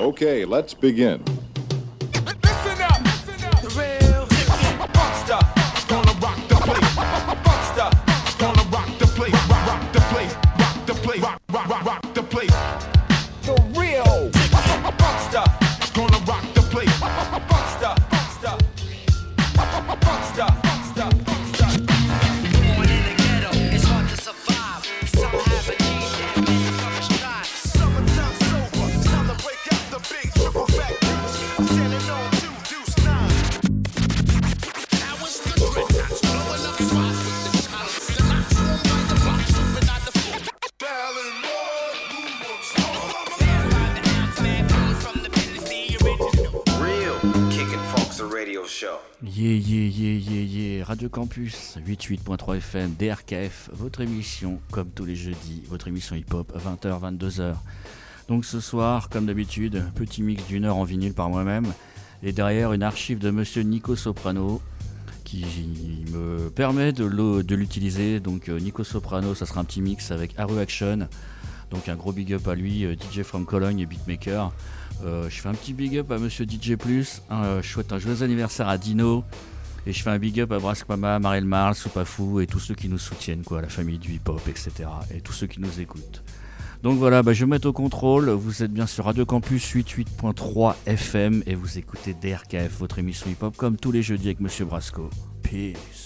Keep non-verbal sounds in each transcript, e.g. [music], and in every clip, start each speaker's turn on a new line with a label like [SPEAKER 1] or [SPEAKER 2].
[SPEAKER 1] Okay, let's begin.
[SPEAKER 2] 88.3 FM, DRKF, votre émission, comme tous les jeudis, votre émission hip-hop, 20h, 22h. Donc ce soir, comme d'habitude, petit mix d'une heure en vinyle par moi-même, et derrière une archive de monsieur Nico Soprano, qui me permet de l'utiliser. Donc euh, Nico Soprano, ça sera un petit mix avec Haru Action, donc un gros big up à lui, euh, DJ from Cologne et beatmaker. Euh, je fais un petit big up à Monsieur DJ Plus. je souhaite un joyeux anniversaire à Dino. Et je fais un big up à Brask Mama, Marel Marl, Soupafou et tous ceux qui nous soutiennent, quoi, la famille du hip-hop, etc. Et tous ceux qui nous écoutent. Donc voilà, bah, je vais me mettre au contrôle. Vous êtes bien sur Radio Campus 88.3 FM et vous écoutez DRKF, votre émission hip-hop, comme tous les jeudis avec Monsieur Brasco. Peace.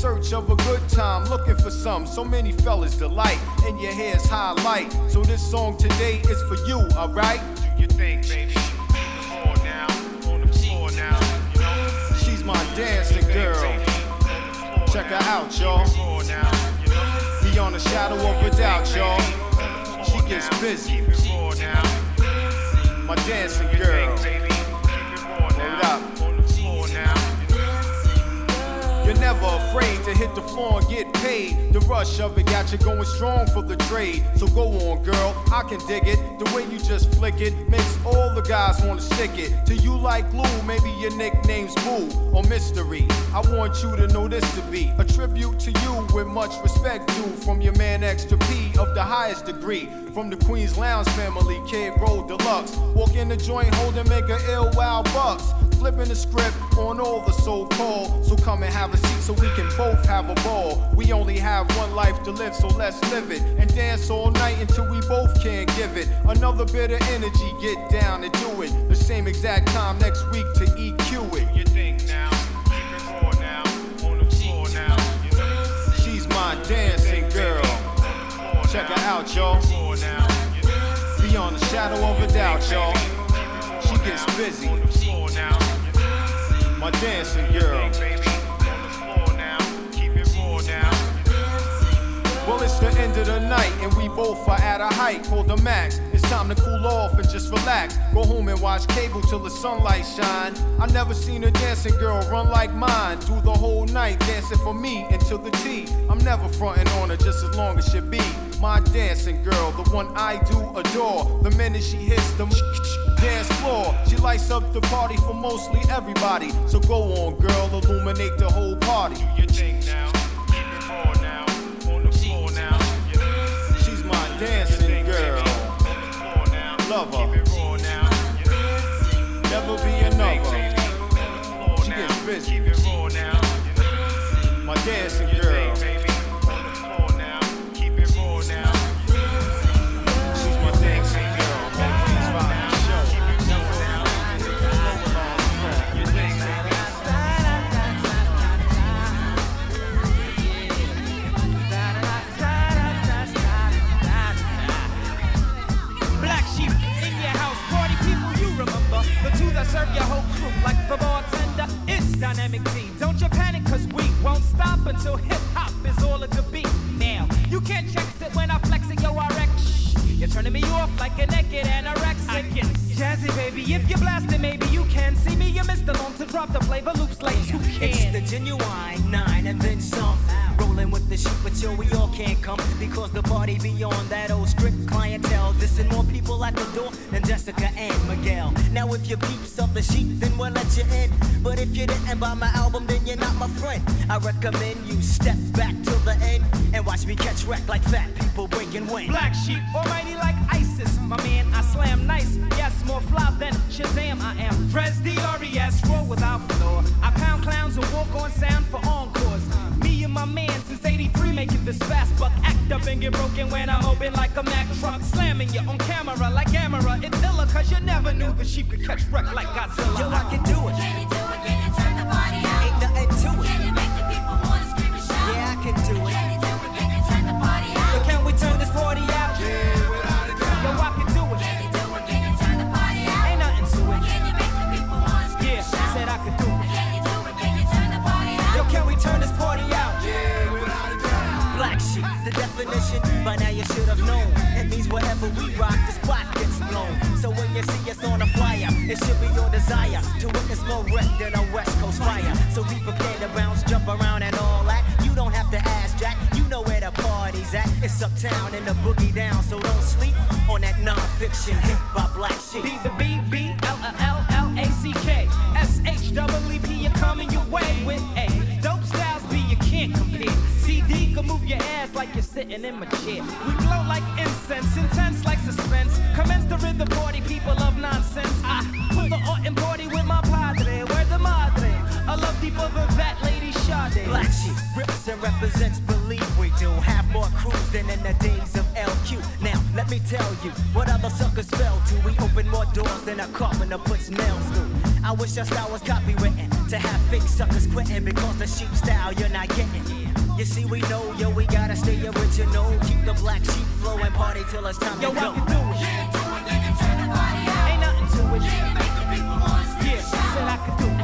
[SPEAKER 3] Search of a good time, looking for some. So many fellas delight, and your hair's highlight. So this song today is for you, alright? Do your thing, baby. On now, on the floor now, you know. She's my dancing girl. Check her out, y'all. Beyond the shadow of a doubt, y'all. She gets busy. My dancing girl. You're never afraid to hit the floor and get paid. The rush of it got you going strong for the trade. So go on, girl, I can dig it. The way you just flick it makes all the guys wanna stick it. To you like glue, maybe your nickname's Boo or Mystery. I want you to know this to be a tribute to you with much respect due from your man Extra P of the highest degree. From the Queen's Lounge family, Kid Roll Deluxe. Walk in the joint holding mega ill wild bucks. Flipping the script on all the so called. So come and have a seat so we can both have a ball. We only have one life to live, so let's live it. And dance all night until we both can't give it. Another bit of energy, get down and do it. The same exact time next week to EQ it. You think now, keep it raw now, on the floor now. She's my dancing girl. Check her out, y'all. Beyond the shadow of a doubt, y'all. She gets busy. My dancing girl. Well, it's the end of the night, and we both are at a height called the max. It's time to cool off and just relax. Go home and watch cable till the sunlight shine. I never seen a dancing girl run like mine. Do the whole night dancing for me until the tea. I'm never fronting on her just as long as she be. My dancing girl, the one I do adore. The minute she hits the dance floor, she lights up the party for mostly everybody. So go on, girl, illuminate the whole party.
[SPEAKER 4] Do your thing now. Keep it raw now. On the floor now.
[SPEAKER 3] She's my dancing girl.
[SPEAKER 4] On the floor now.
[SPEAKER 3] Love her.
[SPEAKER 4] it raw now.
[SPEAKER 3] Never be another. She gets busy.
[SPEAKER 4] Keep it raw now.
[SPEAKER 3] My dancing girl.
[SPEAKER 5] Dynamic team. Don't you panic, cause we won't stop until hip hop is all of the beat. Now, you can't check it when I flex it, yo, I wreck. Shh, You're turning me off like a naked anorexic. Jazzy baby, if you're blasting, maybe you can see me. You missed the long to drop the flavor loops like you can.
[SPEAKER 6] It's the genuine nine and then some. Rolling with the sheep, but yo, we all can't come because the party beyond that old strict clientele. Dissing more people at the door than Jessica and Miguel. Now, if you peeps of the sheep, then we'll let you in. But if you didn't buy my album, then you're not my friend. I recommend you step back till the end and watch me catch wreck like fat people breaking wind.
[SPEAKER 5] Black sheep, almighty like ISIS. My man, I slam nice. Yes, more fly than Shazam. I am Dres D-R-E-S, roll without floor. I pound clowns and walk on sound for encores. My man since 83 making this fast buck. Act up and get broken when I'm open like a Mack truck. Slamming you on camera like Gamera. It's illa cause you never knew the sheep could catch wreck like Godzilla.
[SPEAKER 6] Yo, I can do it.
[SPEAKER 7] The
[SPEAKER 6] definition, by now you should have known. It means whatever we rock, the spot gets blown. So when you see us on a flyer, it should be your desire to witness more wreck than a West Coast fire. So be prepared to bounce, jump around, and all that. You don't have to ask Jack, you know where the party's at. It's uptown and the boogie down, so don't sleep on that non-fiction hit by Black Sheep.
[SPEAKER 5] B the B B L L L A C K S H E P. You're coming your way with can move your ass like you're sitting in my chair. We glow like incense, intense like suspense. Commence the rhythm party, people of nonsense. I put the art in party with my padre. Where the madre? I love deeper than that, lady Sade.
[SPEAKER 6] Black sheep rips and represents, believe we do. Have more crews than in the days of LQ. Now, let me tell you what other suckers fell to. We open more doors than a carpenter puts nails through. I wish our style was copywritten to have fake suckers quitting because the sheep style you're not getting. You see, we know, yo, we gotta stay original. Keep the black sheep flowing, party till it's time
[SPEAKER 5] Yo,
[SPEAKER 6] to
[SPEAKER 5] I
[SPEAKER 6] go.
[SPEAKER 5] can do it.
[SPEAKER 7] Can do it? Can turn the party out?
[SPEAKER 5] Ain't nothing to it.
[SPEAKER 7] You make the people wanna
[SPEAKER 5] Yeah, said I could do it.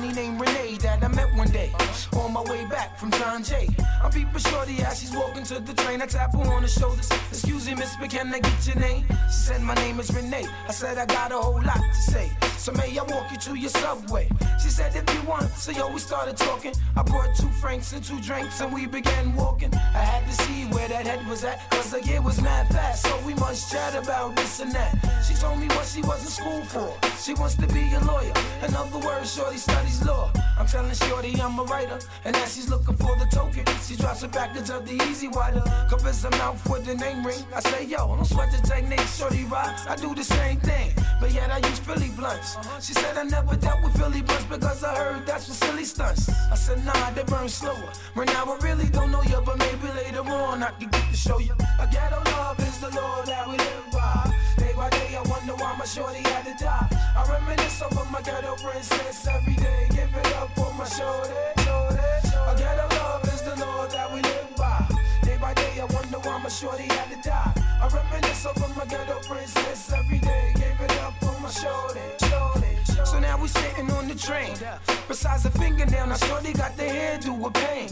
[SPEAKER 7] The
[SPEAKER 8] named Renee that I met one day on my way back from John Jay. I'm peeping shorty as she's walking to the train. I tap her on the shoulders. Excuse me, miss, but can I get your name? She said, My name is Renee. I said, I got a whole lot to say. So may I walk you to your subway? She said, If you want. So yo, we started talking. I brought two francs and two drinks and we began walking. I had to see where that head was at, cause the year was mad fast, so we must chat about this and that. She told me what she was in school for. She wants to be a lawyer. In other words, Shorty studies law. I'm telling Shorty I'm a writer, and as she's looking for the token, she drops a package of the easy water. Covers her mouth with the name ring. I say, yo, don't sweat the technique, Shorty rocks. I do the same thing, but yet I use Philly blunts. Uh-huh. She said I never dealt with Philly blunts because I heard that's for silly stunts. I said, nah, they burn slower. Right now I really don't know you, but maybe later on I can get to show you. A ghetto love is the law that we live by. Day by day, I wonder why my shorty had to die. I reminisce over my ghetto princess every day. Give it up for my shorty, shorty had to die. I reminisce over my ghetto princess every day. Gave it up for my shorty. So now we sitting on the train. Besides a fingernail, now shorty got the hairdo with pain.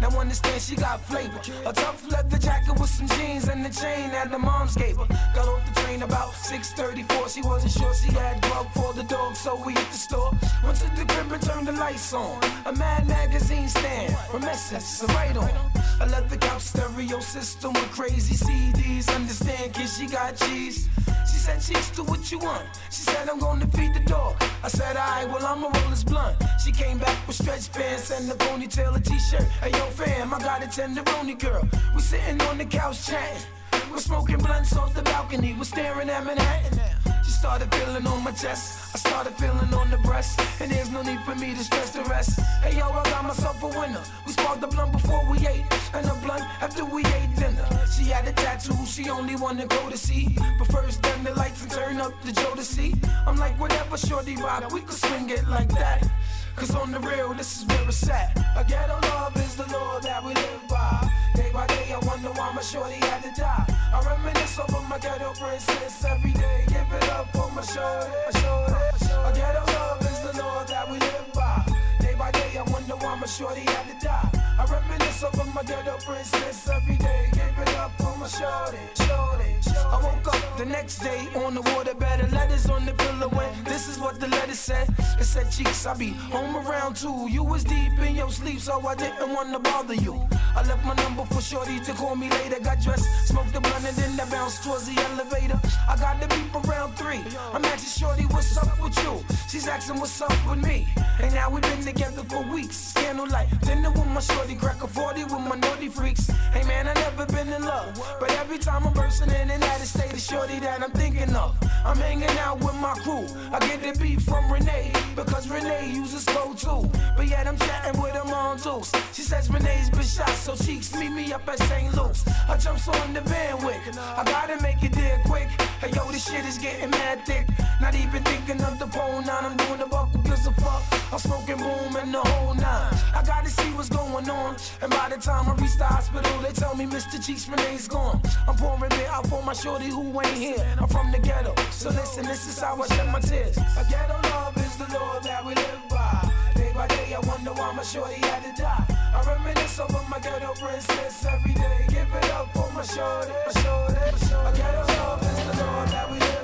[SPEAKER 8] Now understand she got flavor. A tough leather jacket with some jeans and the chain that the moms gave her. Got off the train about 6:34. She wasn't sure she had grub for the dog, so we hit the store. Went to the crib and turned the lights on. A Mad magazine stand from Essence, a right on. A leather couch stereo system with crazy CDs. Understand, kid, she got cheese. She said, Cheeks, do what you want. She said, I'm gonna feed the dog. I said, alright, well, I'ma roll this blunt. She came back with stretch pants and a ponytail, a t-shirt. Hey, yo, fam, I got a tenderoni girl. We sitting on the couch chatting. We're smoking blunts off the balcony. We're staring at Manhattan. She started feeling on my chest. I started feeling on the breast. And there's no need for me to stress the rest. Hey, yo, I got myself a winner. We sparked the blunt before we ate. And a blunt after we ate dinner. She had a tattoo, she only wanted to go to see. But first, turn the lights and turn up the Joe to see. I'm like, whatever, shorty rock, we could swing it like that. Cause on the real, this is where it's at. A ghetto love is the law that we live by. Day by day, I wonder why my shorty had to die. I reminisce over my ghetto princess every day. Give it up for my shorty, my shorty. A ghetto love is the law that we live by. Day by day, I wonder why my shorty had to die. I reminisce over my ghetto princess every day. Gave it up for my shorty, shorty. I woke up the next day on the waterbed, letters on the pillow, and this is what the letter said. It said, Cheeks, I be home around two. You was deep in your sleep, so I didn't want to bother you. I left my number for Shorty to call me later. Got dressed, smoked the blunt, and then I bounced towards the elevator. I got the beep around three. I'm asking Shorty, what's up with you? She's asking, what's up with me? And now we've been together for weeks. Candlelight, dinner with my Shorty, crack a 40 with my naughty freaks. Hey man, I never been in love, but every time I'm bursting in and out of state, it's Shorty that I'm thinking of. I'm hanging out with my crew. I get the beat from Renee because Renee uses slow too. But yet I'm chatting with her mom too. She says Renee's been shot, so cheeks meet me up at St. Luke's. I jumps on the van. I gotta make it there quick. Hey yo, this shit is getting mad thick. Not even thinking of the pole nine. I'm doing the buckle, gives a fuck. I'm smoking boom and the whole nine. I gotta see what's going on. And by the time I reach the hospital, they tell me Mr. Cheeks Renee's gone. I'm pouring beer out for my shorty who ain't here. I'm from the ghetto, so listen, this is how I shed my tears. A ghetto love is the law that we live by. Day by day, I wonder why my shorty had to die. I reminisce over my ghetto princess every day. Give it up for my shorty, my shorty. A ghetto love is the law that we live by.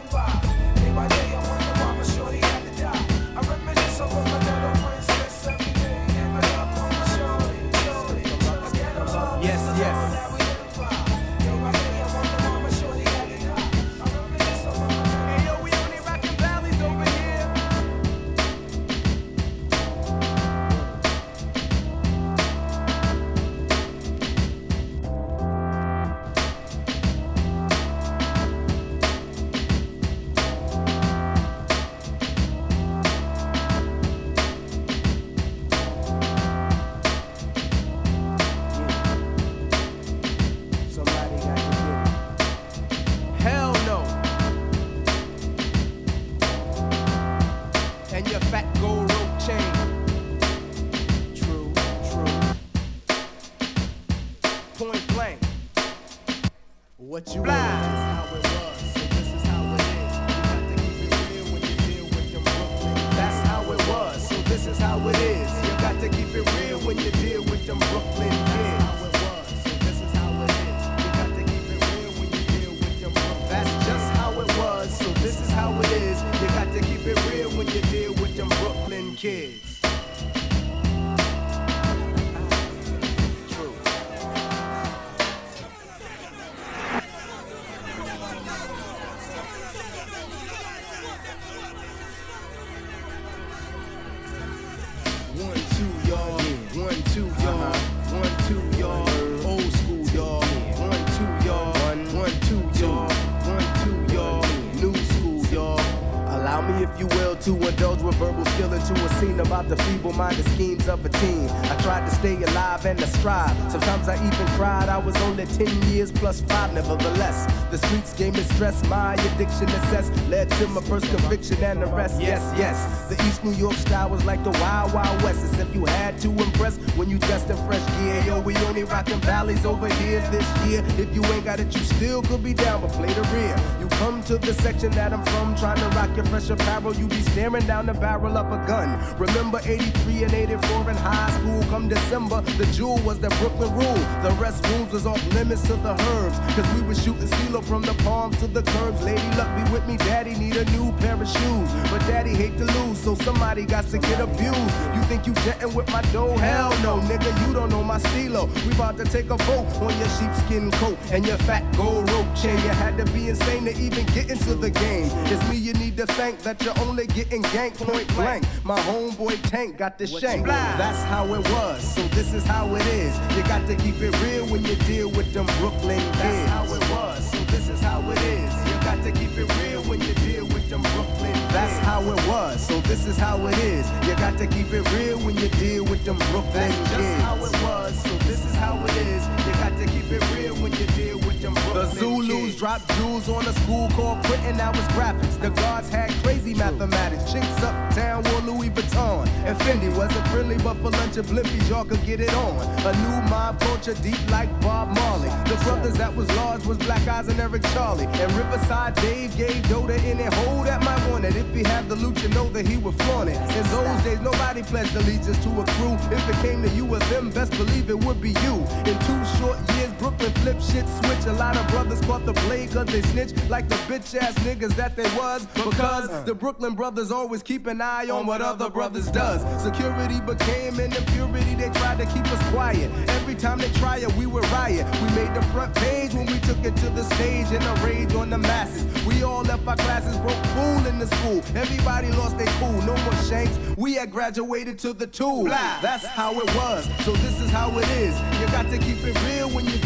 [SPEAKER 8] To
[SPEAKER 9] indulge with verbal skill into a scene about the feeble-minded schemes of a teen. I tried to stay alive and to strive. Sometimes I even cried. I was only 10 years plus five, nevertheless. The streets gave me stress. My addiction assess led to my first conviction and arrest. Yes, yes. The East New York style was like the Wild Wild West. Except you had to impress when you dressed in fresh gear. Yo, we only rockin' valleys over here this year. If you ain't got it, you still could be down, but play the rear. You come to the section that I'm from, trying to rock your fresh apparel. You be staring down the barrel of a gun. Remember 83 and 84 in high school. Come December, the jewel was the Brooklyn rule. The restrooms was off limits to the herbs. Cause we was shooting CeeLo from the palms to the curbs. Lady luck be with me, daddy need a new pair of shoes. But daddy hate to lose, so somebody got to get abused. You think you jetting with my dough? Hell no, nigga, you don't know my stilo. We about to take a vote on your sheepskin coat and your fat gold rope chain. You had to be insane to even get into the game. It's me you need to thank that you're only getting ganked point blank. My homeboy Tank got the shank. That's how it was, so this is how it is. You got to keep it real when you deal with them Brooklyn kids. That's how it was, so this is how it is. You got to keep it real when you deal with them Brooklyn kids. That's how it was, so this is how it is. You got to keep it real when you deal with them Brooklyn That's kids. That's how it was, so this is how it is. You got to keep it real when you deal with The Zulus dropped jewels on a school called Quentin, that was graphics. The guards had crazy mathematics. Chinks uptown wore Louis Vuitton. And Fendi wasn't friendly, but for lunch and blimpies, y'all could get it on. A new mob culture deep like Bob Marley. The brothers that was large was Black Eyes and Eric Charlie. And Riverside Dave gave Dota any hold that might want it. If he had the loot, you know that he would flaunt it. In those days, nobody pledged allegiance to a crew. If it came to you or them, best believe it would be you. In two short years, Brooklyn flip shit switch. A lot of brothers caught the blade cause they snitch like the bitch ass niggas that they was. Because the Brooklyn brothers always keep an eye on what other brothers does. Security became an impurity, they tried to keep us quiet. Every time they try it, we would riot. We made the front page when we took it to the stage and a rage on the masses. We all left our classes broke fool in the school. Everybody lost their cool, no more shanks. We had graduated to the tool. That's how it was, so this is how it is. You got to keep it real when you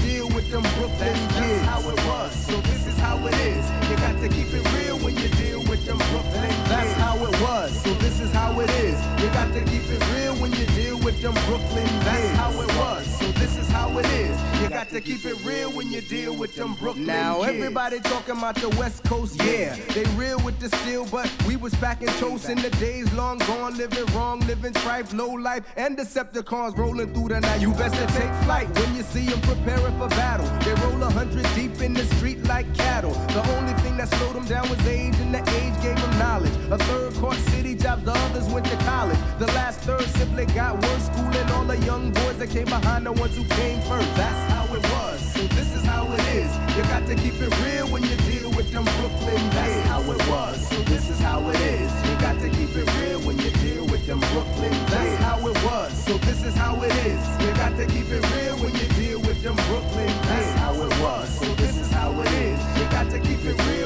[SPEAKER 9] them Brooklyn kids. That's how it was, so this is how it is. You got to keep it real when you deal with them Brooklyn kids. That's how it was, so this is how it is. You got to keep it real when you deal with them Brooklyn kids. That's how it was, so how it is. You got to keep it real when you deal with them Brooklyn now, kids. everybody talking about the West Coast, yeah. They real with the steel, but we was back in toast in the days long gone, living wrong, living trife, low life, and Decepticons rolling through the night. You best to take flight when you see them preparing for battle. They roll a hundred deep in the street like cattle. The only thing that slowed them down was age, and the age gave them knowledge. A third court city job, the others went to college. The last third simply got worse, schooling all the young boys that came behind the ones who came first. That's how it was, so this is how it is. You got to keep it real when you deal with them Brooklyn kids. That's how it was, so this is how it is. You got to keep it real when you deal with them Brooklyn kids. That's how it was, so this is how it is. You got to keep it real when you deal with them Brooklyn kids. That's how it was, so this is how it is. You got to keep it real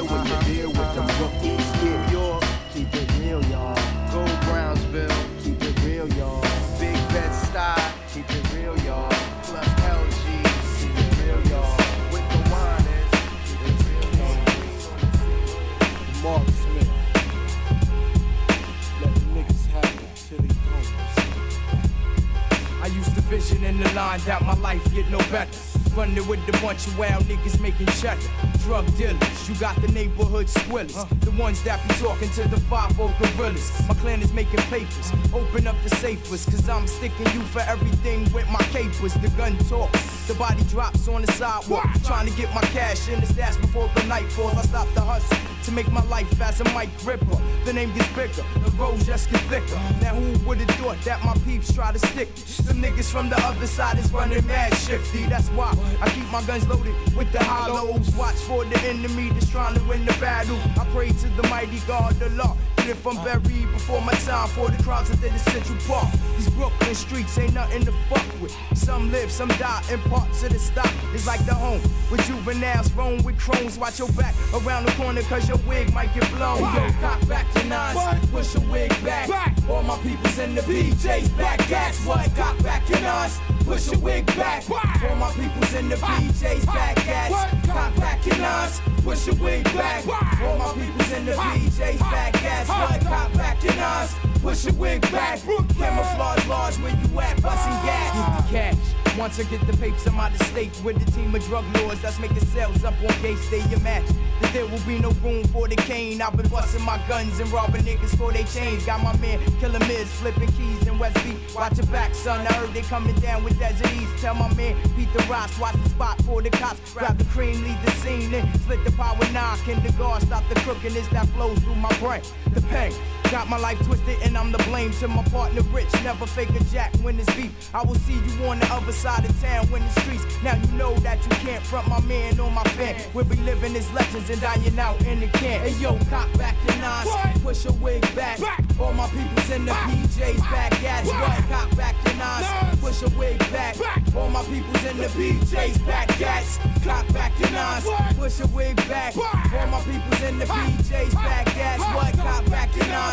[SPEAKER 10] no better. Running with a bunch of wild niggas making cheddar. Drug dealers, you got the neighborhood squillers. The ones that be talking to the 5 gorillas. My clan is making papers. Open up the safest, cause I'm sticking you for everything with my capers. The gun talks, the body drops on the sidewalk. Trying to get my cash in the stash before the night falls. I stop the hustle to make my life as a mic gripper. The name gets bigger, the road just get thicker. Now who would've thought that my peeps try to stick? Some niggas from the other side is running mad shifty. That's why I keep my guns loaded with the hollows. Watch for the enemy that's trying to win the battle. I pray to the mighty God, the law. If I'm buried before my time for the crowds that did the Central Park. These Brooklyn streets ain't nothing to fuck with. Some live, some die, and parts of the stop is like the home with juveniles roam with crones. Watch your back around the corner, cause your wig might get blown. Yo, cock back to nines, push your wig back. back. All my people's in the PJs back. Gas what? Cock back to nines, push your wig back. All my people's in the PJs back. Cock back to nines,
[SPEAKER 8] push your wig back. All my peoples in the BJ's back, what, cop back in us. Push your wig back. Camouflage large where you at, busting gas. Get the cash. Once I get the papers, I'm out of state with the team of drug lords that's making sales up on gate stadium match. That there will be no room for the cane. I've been busting my guns and robbing niggas for they chains. Got my man killing Miz flipping keys in West Beat. Watch your back, son. I heard they coming down with Desert East. Tell my man Pete the Ross, watch the spot for the cops. Grab the cream, leave the scene, then split the power knock. In the guard, stop the crookedness that flows through my brain. The pain. Got my life twisted and I'm the blame to my partner Rich. Never fake a jack when it's beef. I will see you on the other side of town when the streets. Now you know that you can't front my man or my fan. We'll be living as legends and dying out in the can. Hey yo, cop back your nines, push your wig back. All my peoples in the PJs back. Gas what? Cock back your nines, push your wig back. All my peoples in the PJs back. Gas, cock back your nines, push your wig back. All my peoples in the PJs back. Gas what? Cock back your nines,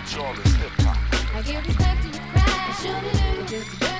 [SPEAKER 11] hip hop.
[SPEAKER 12] I give respect to your craft. I surely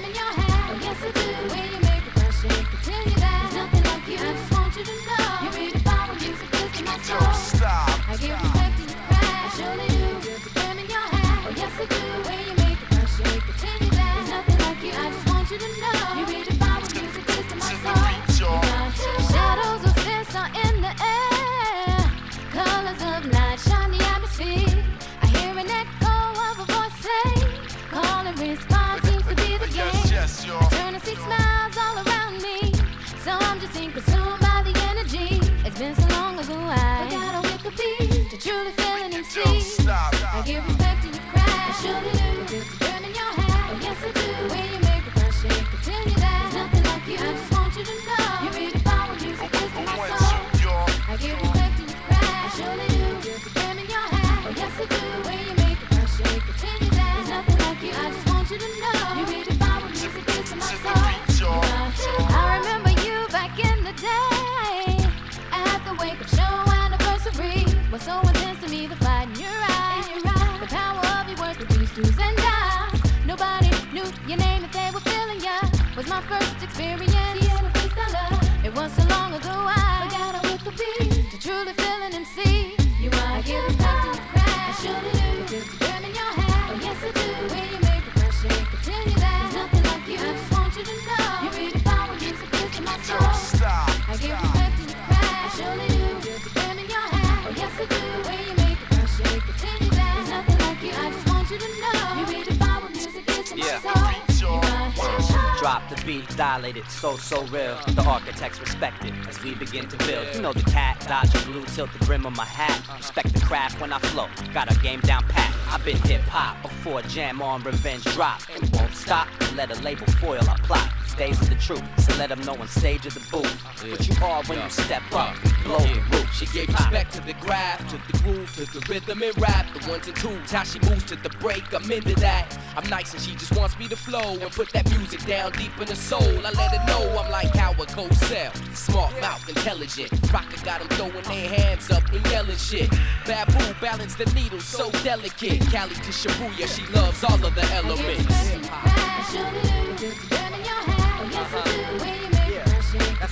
[SPEAKER 12] so so
[SPEAKER 13] real. The architects respect it as we begin to build. You know the cat, dodge a blue, tilt the brim of my hat. Respect the craft when I flow, got a game down pat. I've been hip hop before jam on revenge drop. And won't stop, let a label foil our plot. Days of the truth, so let them know on stage of the booth. What you are when you step up, blow the roof.
[SPEAKER 14] She gave respect to the graph, to the groove, to the rhythm and rap. The ones and twos, how she moves to the break, I'm into that. I'm nice and she just wants me to flow and put that music down deep in her soul. I let her know I'm like Howard Cosell. Smart mouth, intelligent. Rocker got them throwing their hands up and yelling shit. Babu balance the needle so delicate. Cali to Shibuya, she loves all of the elements.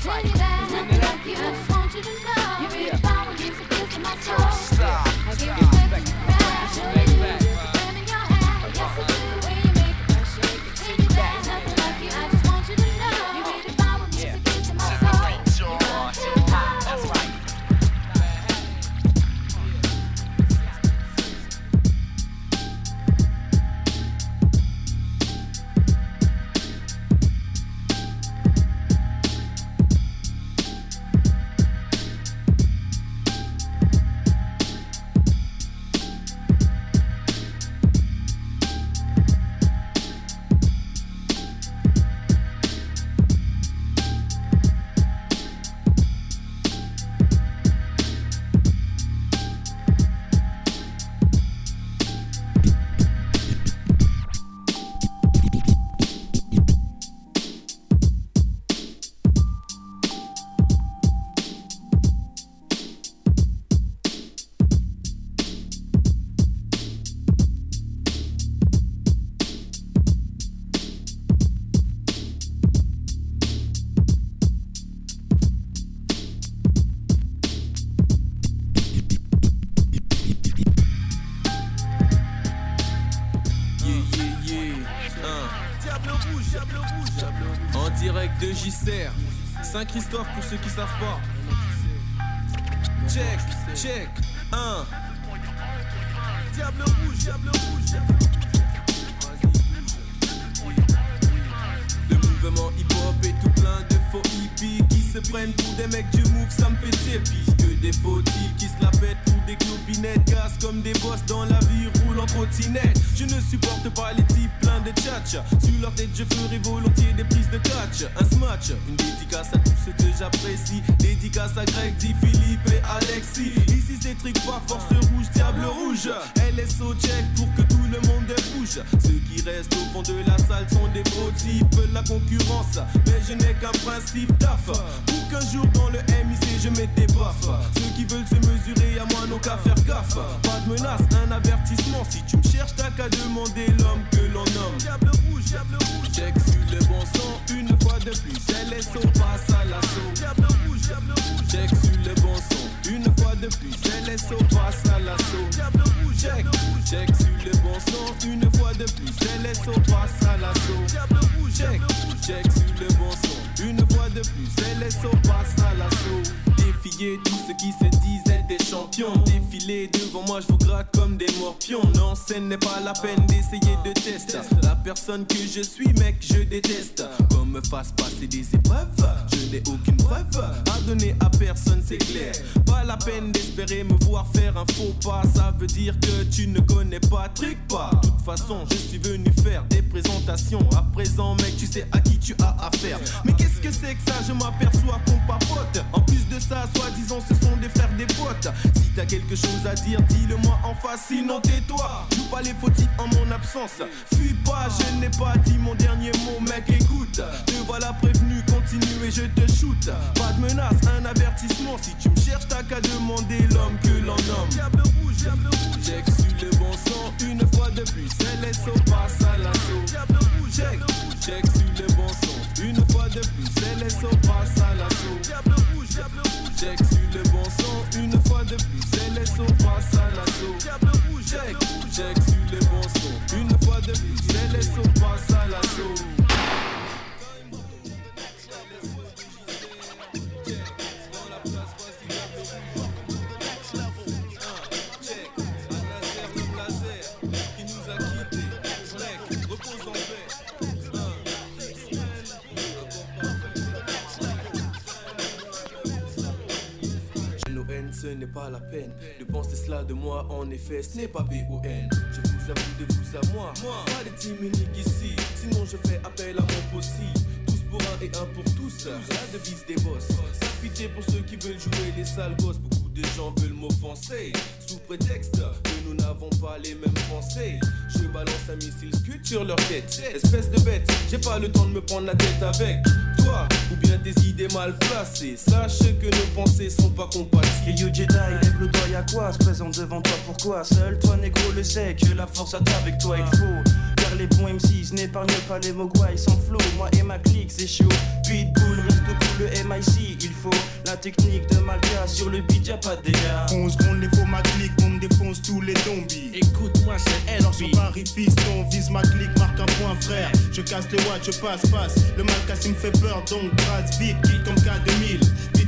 [SPEAKER 12] respect to your craft. I
[SPEAKER 15] Saint-Christophe pour ceux qui savent pas. Check, check, 1. Diable rouge, diable rouge, mouvement hip-hop est tout plein de faux hippies qui se prennent pour des mecs du move, ça me fait tirer Puisque des faux types qui se la pètent pour des clopinettes Cassent comme des boss dans la Je ne supporte pas les types pleins de tchatch Sur leur tête je ferai volontiers des prises de catch. Un smatch, une dédicace à tous ceux que j'apprécie. Dédicace à Greg, dit Philippe et Alexis. Ici c'est trick pas force rouge, diable rouge. LSO check pour que tout le monde bouge. Ceux qui restent au fond de la salle sont des faux types. La concurrence, mais je n'ai qu'un principe taf Pour qu'un jour dans le MIC je mette des baffes. Ceux qui veulent se mesurer à moi n'ont qu'à faire gaffe. Pas de menace, un avertissement. Si tu me cherches t'as qu'à demander l'homme que l'on nomme. Diable rouge, diable rouge. Check sur le bon son une fois de plus LSO passe à l'assaut. Diable rouge, diable rouge. Check sur le bon son une fois de plus LSO passe à l'assaut. Diable rouge, check, check sur le bon son une fois de plus LSO passe à l'assaut. Diable rouge, check, check sur le bon son une fois de plus LSO passe à l'assaut Tous ceux qui se disaient des champions. Défiler devant moi je vous gratte comme des morpions. Non ce n'est pas la peine d'essayer de tester La personne que je suis mec je déteste. Qu'on me fasse passer des épreuves Je n'ai aucune preuve à donner à personne c'est clair. Pas la peine d'espérer me voir faire un faux pas. Ça veut dire que tu ne connais pas truc pas. De toute façon je suis venu faire des présentations. À présent mec tu sais à qui tu as affaire. Mais qu'est-ce que c'est que ça? Je m'aperçois qu'on papote. En plus de ça soi-disant ce sont des frères des potes. Si t'as quelque chose à dire dis-le moi en face sinon tais-toi. Joue pas les fautifs en mon absence. Fuis pas je n'ai pas dit mon dernier mot mec écoute. Te voilà prévenu continue et je te shoot. Pas de menace un avertissement. Si tu me cherches t'as qu'à demander l'homme que l'on nomme. Diable rouge diable rouge. Sur le bon son une fois de plus LSO passe à l'assaut Diable rouge sur le bon son une fois de plus LSO passe à l'assaut Jack sur le bon son, une fois de plus, elle est au passe à l'assaut. Jack, Jack sur le bon son, une fois de plus, elle est au passe à l'assaut. Pas la peine de penser cela de moi, en effet, ce n'est pas B-O-N. Je vous avoue de vous à moi, pas de team unique ici, sinon je fais appel à mon possible. Pour un et un pour tous, la devise des boss. Sans pour ceux qui veulent jouer les sales gosses, beaucoup de gens veulent m'offenser, sous prétexte que nous n'avons pas les mêmes pensées. Je balance un missile scud sur leur tête, espèce de bête, j'ai pas le temps de me prendre la tête avec toi, ou bien des idées mal placées. Sache que nos pensées sont pas compatibles.
[SPEAKER 16] Et you Jedi, lève le doigt, y'a quoi? Se présente devant toi, pourquoi? Seul toi, négro, le sait que la force à avec toi, il faut. Car les bons MCs n'épargnent pas les mogwai sans flow. Moi et ma clique, c'est chaud. Pitbull, reste cool, le MIC, il faut. La technique de Malka sur le beat, y'a pas de dégâts.
[SPEAKER 17] On se gronde les faux ma clique, on me défonce tous les zombies.
[SPEAKER 15] Écoute-moi, c'est
[SPEAKER 17] Dans son pari fiston, vise ma clique, marque un point frère. Je casse les watts, je passe, passe. Le mal cassé me fait peur, donc brasse vite, quitte comme K2000.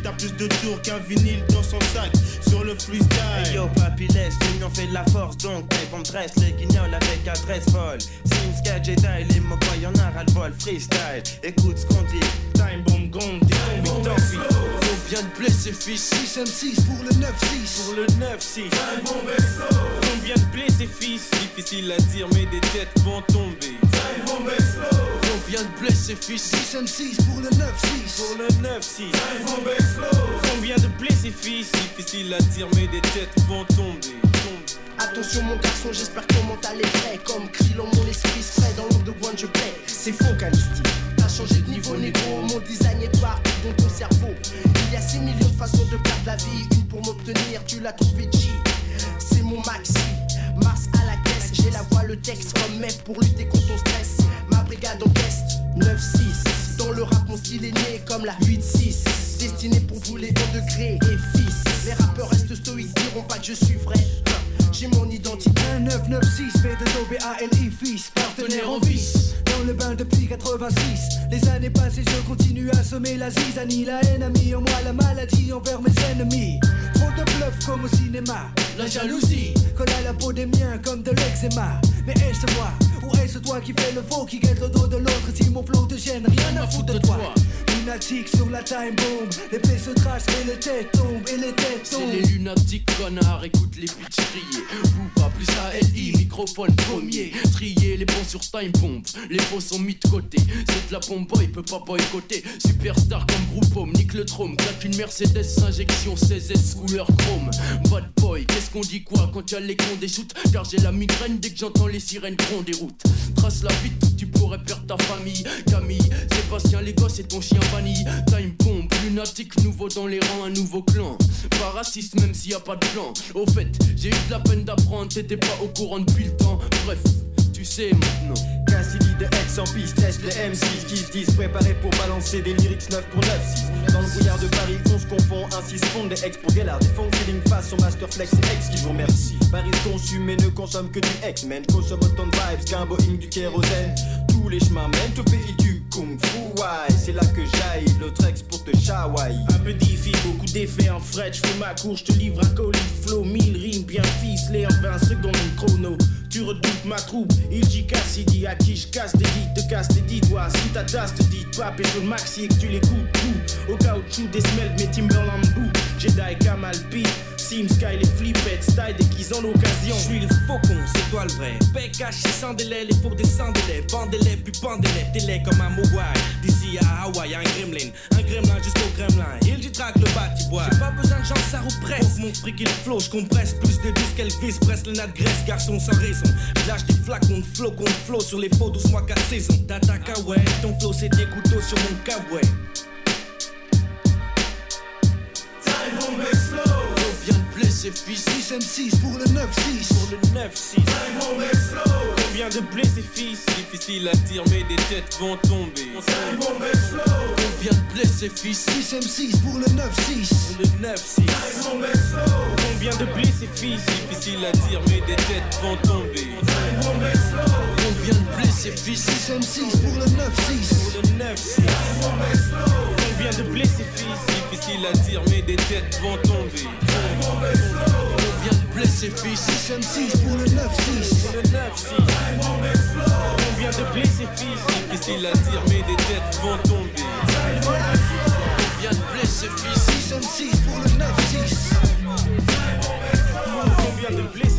[SPEAKER 17] À plus de tours qu'un vinyle dans son sac. Sur le freestyle.
[SPEAKER 16] Yo, papy, laisse, l'union fait de la force, donc tape, on dresse les guignols avec adresse folle. Sims, Jedi, les mots y'en a ras le bol, freestyle. Écoute ce qu'on dit.
[SPEAKER 17] Time bomb gong, des
[SPEAKER 15] de blessés, fils. 6 M6 pour le 9-6
[SPEAKER 16] Pour le 9-6.
[SPEAKER 15] Combien de blessés, fils. Difficile à dire, mais des têtes vont tomber. Combien de blessés, fils. 6 M6 pour le 9-6
[SPEAKER 16] Pour le 9-6.
[SPEAKER 15] Combien de blessés, fils. Difficile à dire, mais des têtes vont tomber.
[SPEAKER 18] Attention mon garçon, j'espère que ton mental est prêt. Comme Krillon, mon esprit se dans l'ombre de One je plais. C'est faux Calisti, changé de niveau négro. Mon design est partout dans ton cerveau. Il y a 6 millions de façons de perdre la vie. Une pour m'obtenir, tu l'as trouvé G. C'est mon maxi, Mars à la caisse. J'ai la voix, le texte comme mec pour lutter contre ton stress. Ma brigade en test, 9-6 Dans le rap mon style est né comme la 8-6 Destiné pour vous les bons degrés et fils. Les rappeurs restent stoïques, diront pas que je suis vrai J'ai mon identité
[SPEAKER 19] 996 B2OBALI fils Partenaire en vice Dans le bain depuis 86. Les années passées, je continue à semer la zizanie. La haine a en moi la maladie envers mes ennemis. Trop de bluff comme au cinéma. La jalousie colle à la peau des miens comme de l'eczéma. Mais est-ce moi ou est-ce toi qui fais le faux, qui guette le dos de l'autre? Si mon flow te gêne, rien à foutre de toi. Lunatique sur la time bomb, l'épée se trace et les têtes tombent et les têtes
[SPEAKER 20] C'est les lunatiques connards, écoute les bitches crier. Booba plus ALI, microphone premier. Trier les bons sur time bomb, les faux sont mis de côté. C'est de la bombe, il peut pas boycotter. Superstar comme groupe home, nique le trône. Claque une Mercedes injection 16S couleur chrome. Bad boy, qu'est-ce qu'on dit quoi quand y'a les cons des shoots? Car j'ai la migraine dès que j'entends les sirènes grondes des routes. Trace la vite, tu pourrais perdre ta famille. Camille, Sébastien, les gosses et ton chien Time bomb, lunatique, nouveau dans les rangs, un nouveau clan. Pas raciste même s'il y a pas de plan. Au fait, j'ai eu de la peine d'apprendre, t'étais pas au courant depuis le temps. Bref, tu sais maintenant.
[SPEAKER 21] Cassidy de X en piste, teste les M6 qui se disent préparés pour balancer des lyrics 9 pour 9 6 Dans le brouillard de Paris, on se confond, ainsi se fondent des ex pour Gellard, des fonds feeling face au Masterflex et X qui vous remercie. Paris consomme et ne consomme que du X-Men, consomme autant de vibes qu'un Boeing du kérosène. Tous les chemins mènent au pays du Kung Fu, ouais, c'est là que j'aille, l'autre ex pour te Hawaii.
[SPEAKER 22] Un peu diffi, beaucoup d'effets en fret, je fais ma cour, je te livre un colis flow, 1000 rimes bien ficelées en 20 secondes de chrono. Tu redoutes ma troupe, il dit Cassidy, à qui je casse des dites, te casse des dix doigts. Si ta tasse te dit pas, pécho le maxi et que tu l'écoutes tout. Au caoutchouc des semelles, mes Timberland bout. Jedi, Kamal, Pete, Sim, Sky, les flippettes, style déguisent en occasion. Je suis le faucon, c'est toi le vrai. Bec caché sans délai, les faux descendez-les. Bandez-les, puis pendez-les, t'es comme un D'ici à Hawaï, un gremlin, un gremlin jusqu'au gremlin. Il dit traque le batibois. J'ai pas besoin de gens, ça represse. Pour mon fric, il flow, je compresse plus de disques qu'Elvis, presse le nat de graisse, garçon sans raison. Je lâche des flacons de flow contre flow sur les faux, douce-moi qu'à saison. T'attaques ah ouais, ton flow c'est des couteaux sur mon cabouet.
[SPEAKER 20] Blesser fils.
[SPEAKER 19] 6 M6 pour le 9-6.
[SPEAKER 22] Pour le 9-6.
[SPEAKER 20] Time home explode.
[SPEAKER 22] Combien de blessés fils Difficile à dire, mais des têtes vont tomber.
[SPEAKER 20] Vient de blesser fils.
[SPEAKER 19] 6 M6 pour le 9-6.
[SPEAKER 22] Pour le 9-6.
[SPEAKER 20] Time home explode.
[SPEAKER 22] Combien de blessés fils Difficile à dire, mais des têtes vont tomber.
[SPEAKER 20] Vient de blesser fils.
[SPEAKER 19] 6 M6 pour le 9-6.
[SPEAKER 22] Pour le 9-6. Combien de blessés fils Difficile à dire, mais des têtes vont tomber.
[SPEAKER 20] Vient de blesser fils.
[SPEAKER 19] 6 M6 pour le 9-6.
[SPEAKER 22] Pour le 9-6.
[SPEAKER 20] Time home explode.
[SPEAKER 22] Combien de blessés fils Difficile à dire, mais des têtes vont tomber.
[SPEAKER 20] Vient de blesser fils.
[SPEAKER 19] 6 M6 pour le 9-6.
[SPEAKER 20] Time home explode.
[SPEAKER 22] Combien de blessés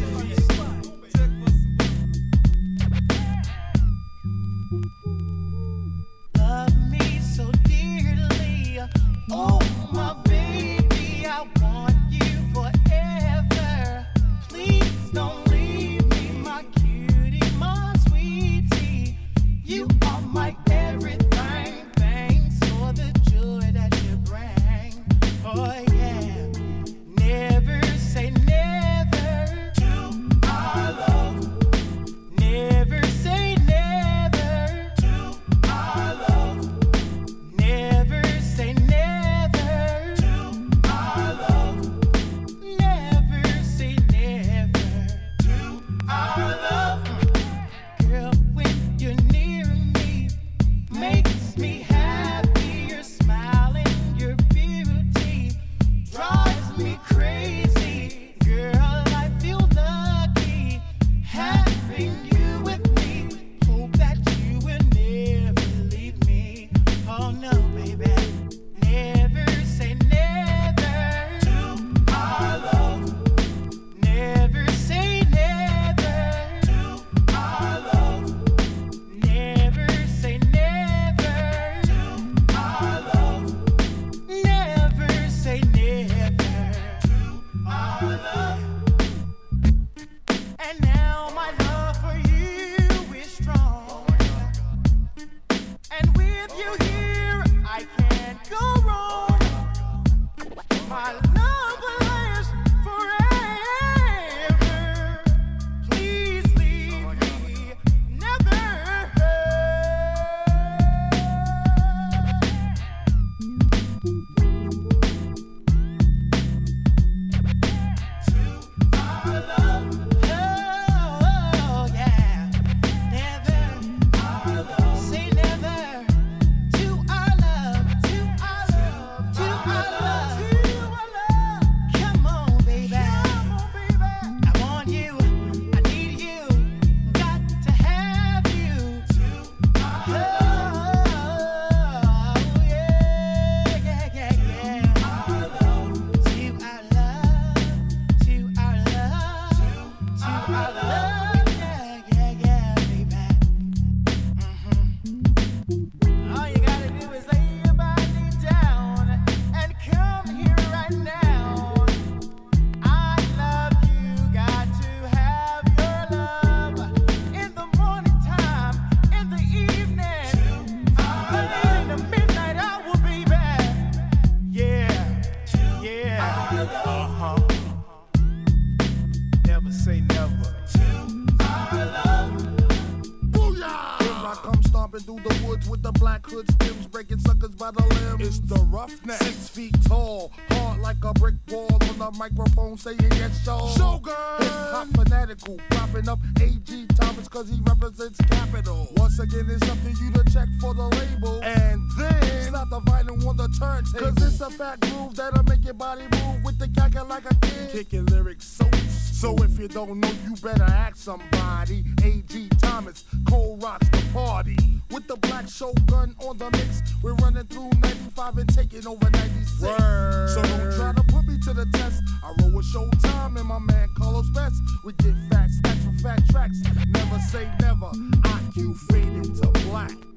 [SPEAKER 23] IQ fading to
[SPEAKER 24] black.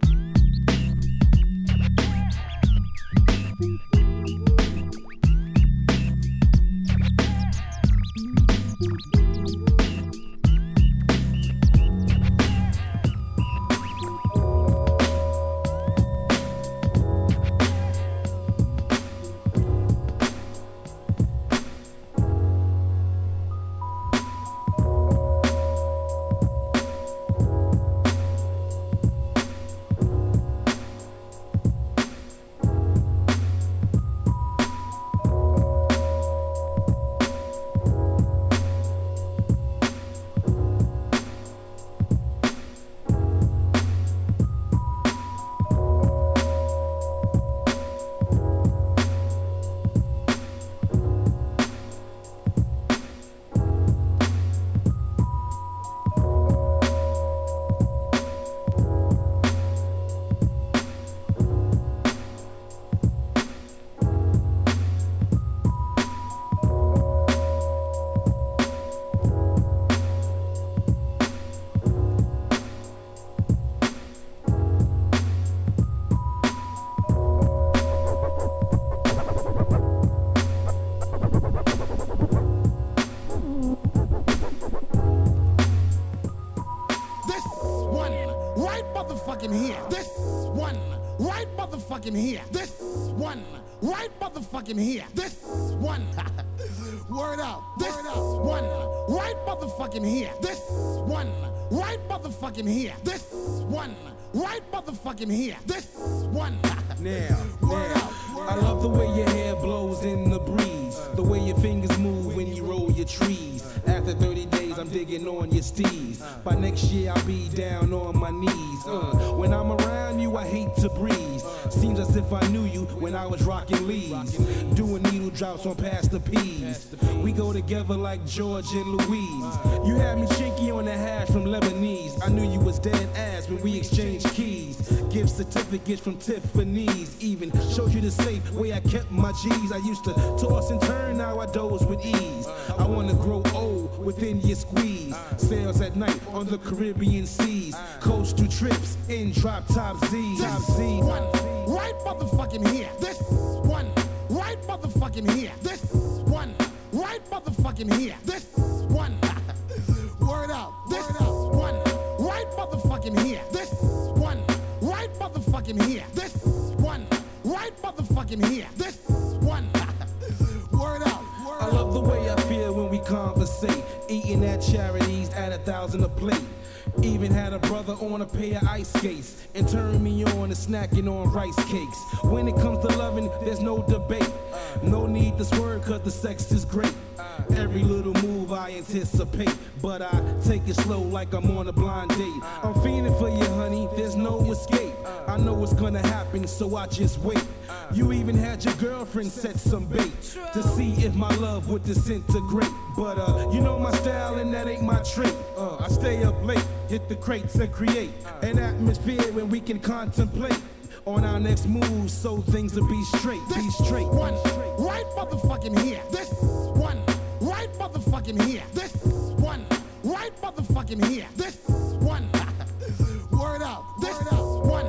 [SPEAKER 24] the
[SPEAKER 25] crates and create an atmosphere when we can contemplate on our next move so things will be straight. This be straight.
[SPEAKER 24] One right motherfucking here. This one right motherfucking here. This one right motherfucking here. This one. [laughs] Word up. This Word one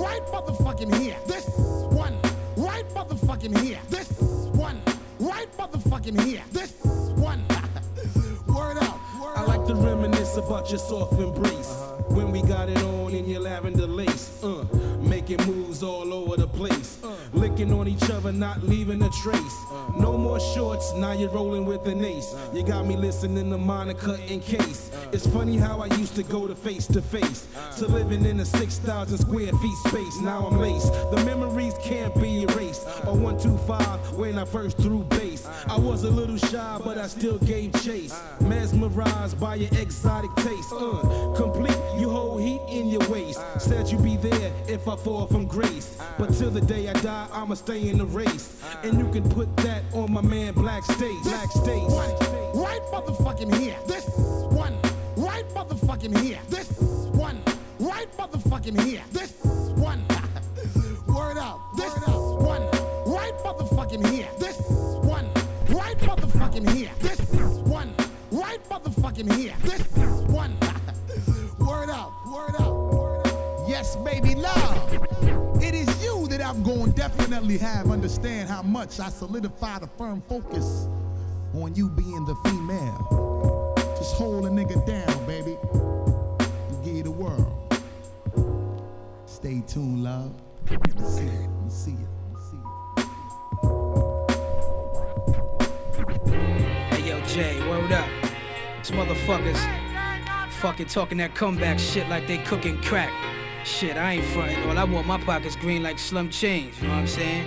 [SPEAKER 24] right motherfucking here. This one right motherfucking here. This one right motherfucking here.
[SPEAKER 25] about your soft embrace. Uh-huh. When we got it on in your lavender lace, uh,
[SPEAKER 24] making moves all over the place, uh. licking on each other, not leaving a trace. Uh no more shorts, now you're rolling with an ace. You got me listening to Monica in case. It's funny how I used to go to face to face. To living in a 6,000 square feet space. Now I'm laced. The memories can't be erased. A 125 when I first threw bass. I was a little shy, but I still gave chase. Mesmerized by your exotic taste. Uh, complete, you hold heat in your waist. Said you'd be there if I fall from grace. But till the day I die, I'ma stay in the race. And you can put that on my man Black Stace. Black Stace.
[SPEAKER 25] Right motherfucking here. This one. Right motherfucking here. This one. Right motherfucking here. This one. Word out. This one. Right motherfucking here. This one. Right motherfucking here. This one. Right motherfucking here. This one. [laughs] Word out. Word out. Yes, baby love. It is that I'm going definitely have understand how much I solidified a firm focus on you being the female. Just hold a nigga down, baby. And give you the world. Stay tuned, love. Let me see it. Let me see it.
[SPEAKER 26] Hey yo, Jay, word up. These motherfuckers fucking talking that comeback shit like they cooking crack. Shit, I ain't frontin'. All I want my pockets green like slum Change, you know what I'm saying?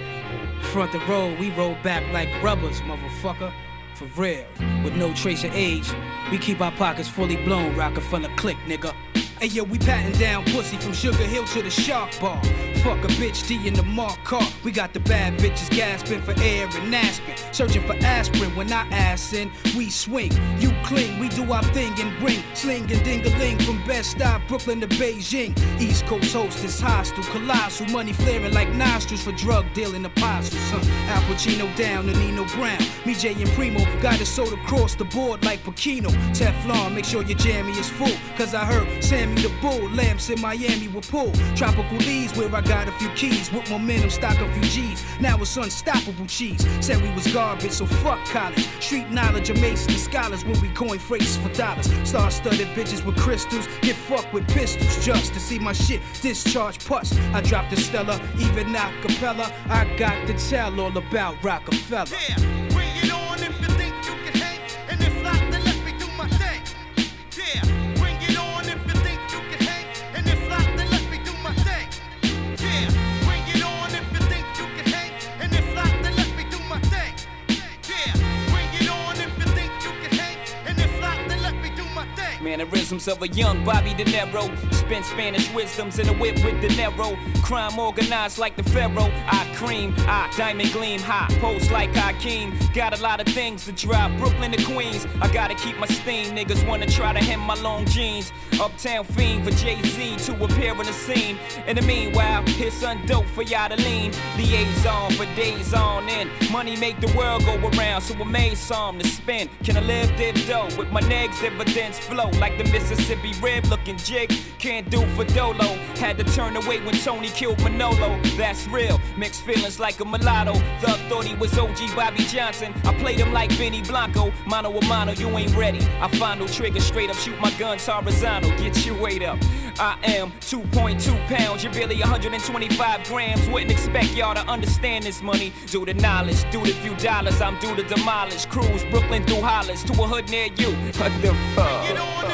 [SPEAKER 26] Front the road, we roll back like rubbers, motherfucker. For real, with no trace of age, we keep our pockets fully blown. Roc-A-Fella click, nigga. Hey yo, we patting down pussy from Sugar Hill to the Shark Bar. Fuck a bitch, D in the mark car. We got the bad bitches gasping for air and Aspen. Searching for aspirin when I ass in, we swing. You cling, we do our thing and bring sling and ding-a-ling from Best Stop, Brooklyn to Beijing. East Coast host is hostile, colossal money flaring like nostrils for drug dealing apostles. Huh? Al Pacino down to Nino Brown. Me, Jay, and Primo got it sold across the board like Pacino. Teflon, make sure your jammy is full. Cause I heard The Bull, lamps in Miami will pull. Tropical leaves where I got a few keys. With momentum, stock a few G's. Now it's unstoppable cheese. Said we was garbage, so fuck college. Street knowledge amazes scholars when we coin phrases for dollars. Star studded bitches with crystals. Get fucked with pistols just to see my shit discharge pus. I dropped the Stella, even a cappella. I got to tell all about Roc-A-Fella.
[SPEAKER 11] Bring
[SPEAKER 27] Mannerisms of a young Bobby De Niro. Spent Spanish wisdoms in a whip with De Niro. Crime organized like the Pharaoh. I cream, I diamond gleam, high post like Hakeem. Got a lot of things to drop. Brooklyn to Queens. I gotta keep my steam. Niggas wanna try to hem my long jeans. Uptown fiend for Jay Z to appear in the scene. In the meanwhile, here's some dope for y'all to lean. Liaison for days on end. Money make the world go around, so I made some to spend. Can I live this dough with my negs dividends flow like the Mississippi rib looking jig? Can't do for Dolo. Had to turn away when Tony killed Manolo. That's real. Mixed feelings like a mulatto. Thug thought he was OG Bobby Johnson. I played him like Benny Blanco. Mano a mano, you ain't ready. I find no trigger straight up, shoot my guns horizontal. Get your weight up. I am 2.2 pounds, you're barely 125 grams. Wouldn't expect y'all to understand this money. Due to knowledge, due to few dollars, I'm due to demolish. Cruise Brooklyn through Hollis to a hood near you. What the fuck?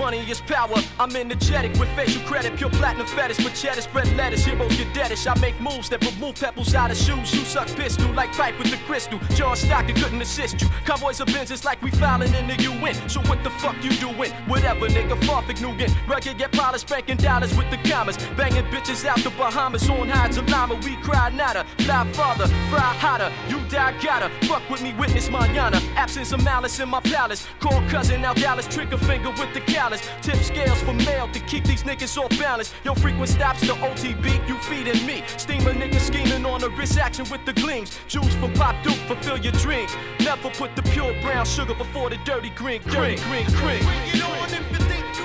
[SPEAKER 28] Money is power. I'm energetic with facial credit, pure platinum fetish cheddar spread lettuce. Heroes get deadish. I make moves that remove pebbles out of shoes. You suck pistol like pipe with the crystal. John Stockton couldn't assist you. Convoys of Benzes like we filing in the UN. So what the fuck you doing? Whatever, nigga. Farfik Nugent. Rugged get polished, banking dollars with the commas. Banging bitches out the Bahamas on hides of llama. We cry nada. Fly farther, fry hotter. You die gotta. Fuck with me, witness manana. Absence of malice in my palace. Call cousin now Dallas. Trigger finger with the callus. Tip scales for mail to keep these niggas off balance. Your frequent stops to OTB, you feeding me. Steamer niggas scheming on a wrist action with the gleams. Juice for Pop Duke, fulfill your dreams. Never put the pure brown sugar before the dirty green, dirty green, green.
[SPEAKER 11] Bring it on if you think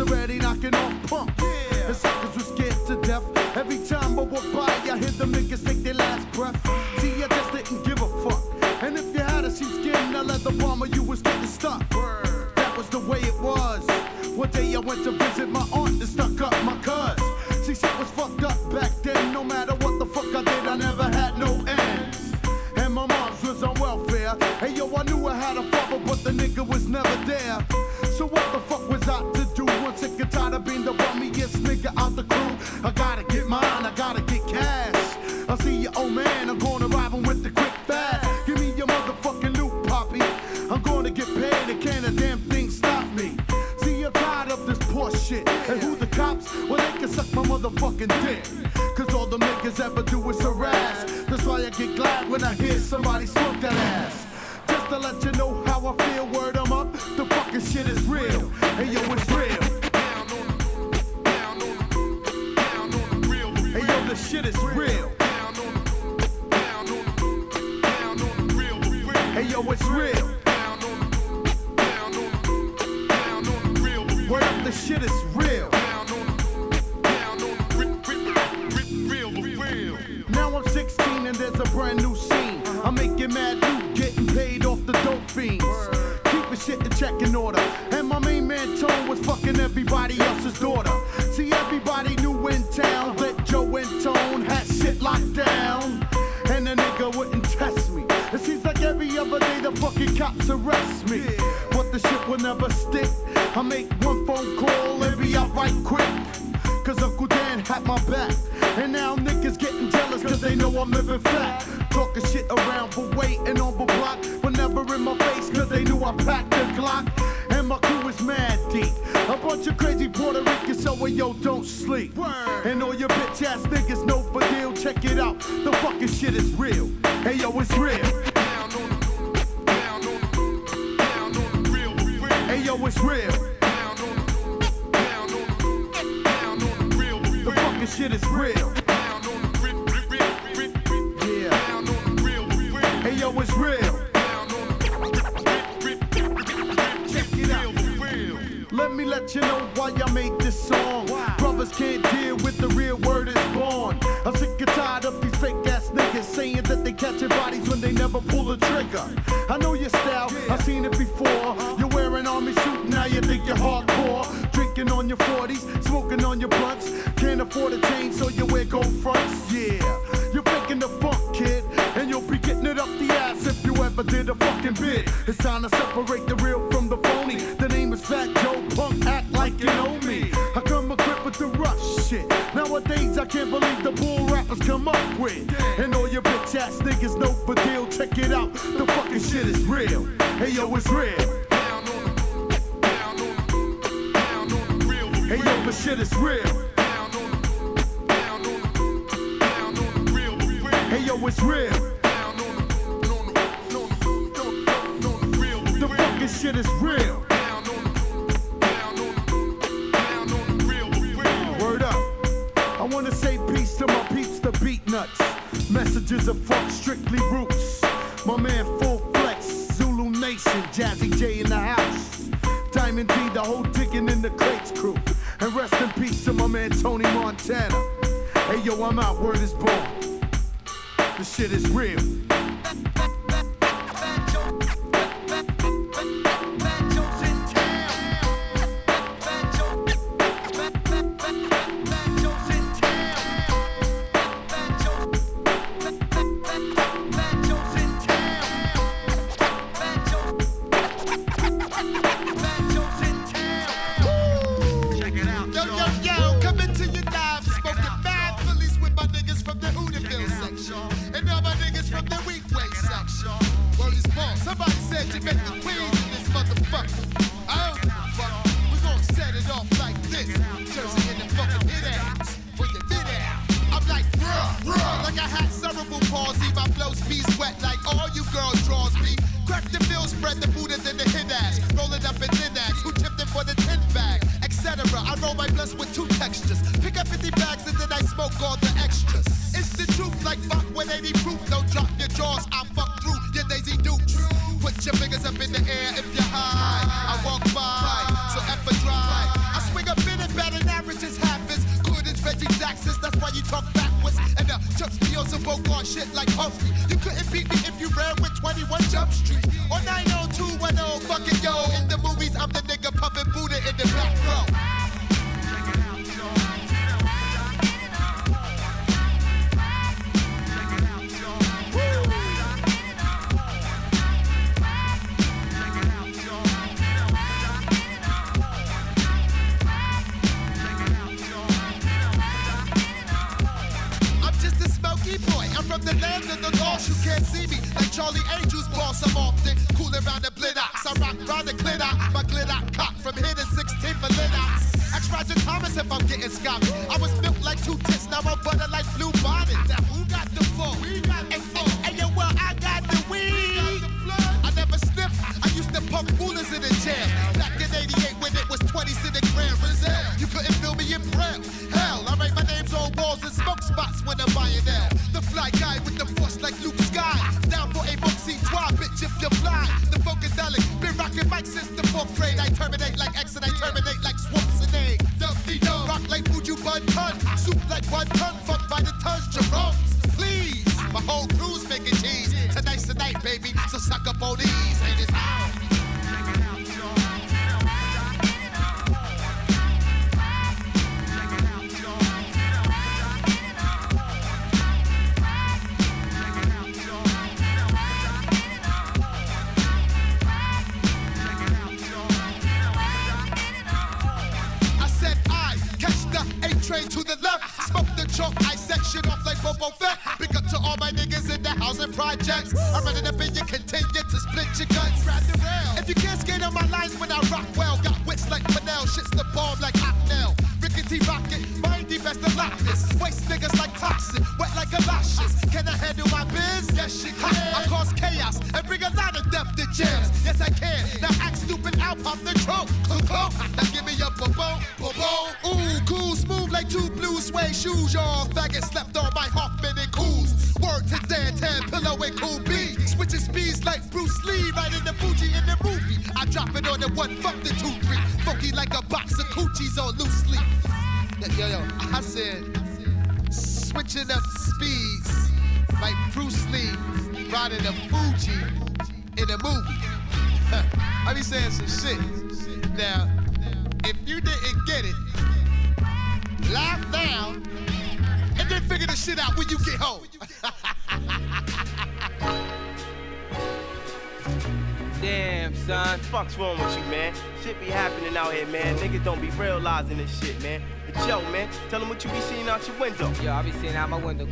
[SPEAKER 11] already knocking off punk. Yeah. Suckers was scared to death. Every time I walk by,
[SPEAKER 29] I hear the niggas take their last breath. See, I just didn't give a fuck. And if you had a sheep skin, a leather bomber, you was getting stuck. Word. That was the way it was. One day I went to visit my aunt and stuck up my cuz. See, shit was fucked up back then. No matter what the fuck I did, I never had no ends. And my mom's was on welfare. Hey yo, I knew I had a father, but the nigga was never there. I gotta get mine, I gotta get cash. I see your old man, I'm gonna rob him with the quick fast. Give me your motherfucking loot, poppy. I'm gonna get paid, and can't a damn thing stop me. See, I'm tired of this poor shit. And who the cops? Well, they can suck my motherfucking dick. Cause all the niggas ever do is harass. That's why I get glad when I hear somebody smoke And nigga wouldn't test me. It seems like every other day the fucking cops arrest me. But the shit will never stick. I make one phone call and be out right quick. Cause Uncle Dan had my back. And now niggas getting jealous cause they know I'm living fat. Talking shit around for weight and on the block. But never in my face cause they knew I packed the Glock. And my crew is mad deep. A bunch of crazy Puerto Ricans, so hey, yo, don't sleep. And all your bitch ass niggas know for deal. Check it out. The fucking shit is real. Hey yo, it's real. Hey yo, it's real. The fucking shit is real. Yeah. Hey yo, it's real. Me let you know why I made this song. Brothers can't deal with the real word is born. I'm sick and tired of these fake ass niggas saying that they catching bodies when they never pull the trigger. I know your style, I've seen it before. Uh-huh. You're wearing army suit, now you think you're hardcore. Drinking on your 40s, smoking on your blunts. Can't afford a chain, so you wear gold fronts. Yeah, you're faking the funk, kid. And you'll be getting it up the ass if you ever did a fucking bit. It's time to separate the real can't believe the bull rappers come up with. And all your bitch ass niggas know for deal. Check it out, the fucking shit is real. Hey yo, it's real. Hey yo, the shit is real. Hey yo, it's real. The fucking shit is real. Wanna say peace to my peeps, the Beatnuts. Messages of fuck, strictly roots. My man Full Flex, Zulu Nation, Jazzy J in the house. Diamond D, the whole digging in the crates crew. And rest in peace to my man Tony Montana. Hey yo, I'm out, word is born. The shit is real.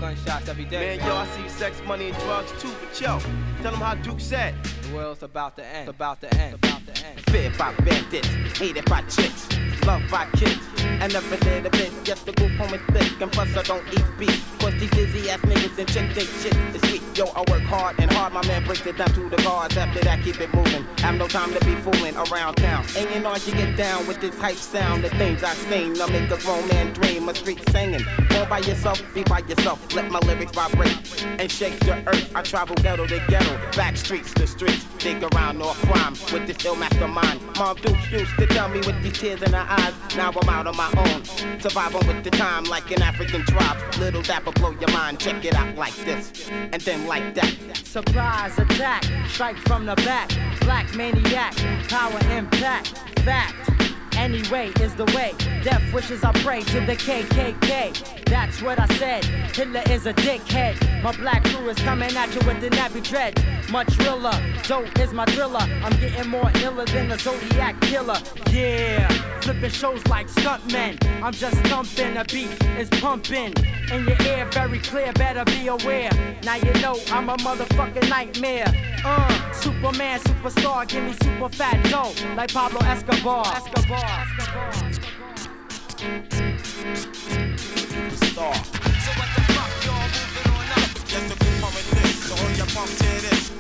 [SPEAKER 30] Gunshots every day.
[SPEAKER 31] Man, yo, I see sex, money, and drugs too. But yo, tell them how Duke said.
[SPEAKER 30] The world's about to end. About to end. About to end.
[SPEAKER 32] Feared by bandits, hated by chicks, loved by kids. And never did a bit, just the group home is thick. And plus, I don't eat beef. These busy ass niggas and chick think shit is sweet. Yo, I work hard and hard, my man breaks it down to the guards. After that, keep it moving. Have no time to be fooling around town. Ain't you know you get down with this hype sound. The things I sing, I make a grown man dream. A street singing. All by yourself, be by yourself. Let my lyrics vibrate and shake the earth. I travel ghetto to ghetto, back streets to streets. Dig around off crime with this ill mastermind. Mom Dukes used to tell me with these tears in her eyes. Now I'm out on my own. Surviving with the time like an African tribe. Little dapper blow your mind. Check it out like this. And then like that.
[SPEAKER 5] Surprise attack, strike from the back. Black maniac, power impact, fact. Anyway is the way. Death wishes I pray to the KKK. That's what I said. Hitler is a dickhead. My black crew is coming at you with the nappy dreads. Much realer. Dope is my driller. I'm getting more iller than the Zodiac killer. Yeah. Flipping shows like stuntmen. I'm just thumping. A beat is pumping. In your ear, very clear. Better be aware. Now you know I'm a motherfucking nightmare. Uh, Superman, superstar. Give me super fat dough. Like Pablo Escobar. Escobar. Escobar. Escobar.
[SPEAKER 31] Star. So what the fuck, y'all moving on up? Just the group home is thick, so hold your pump to this.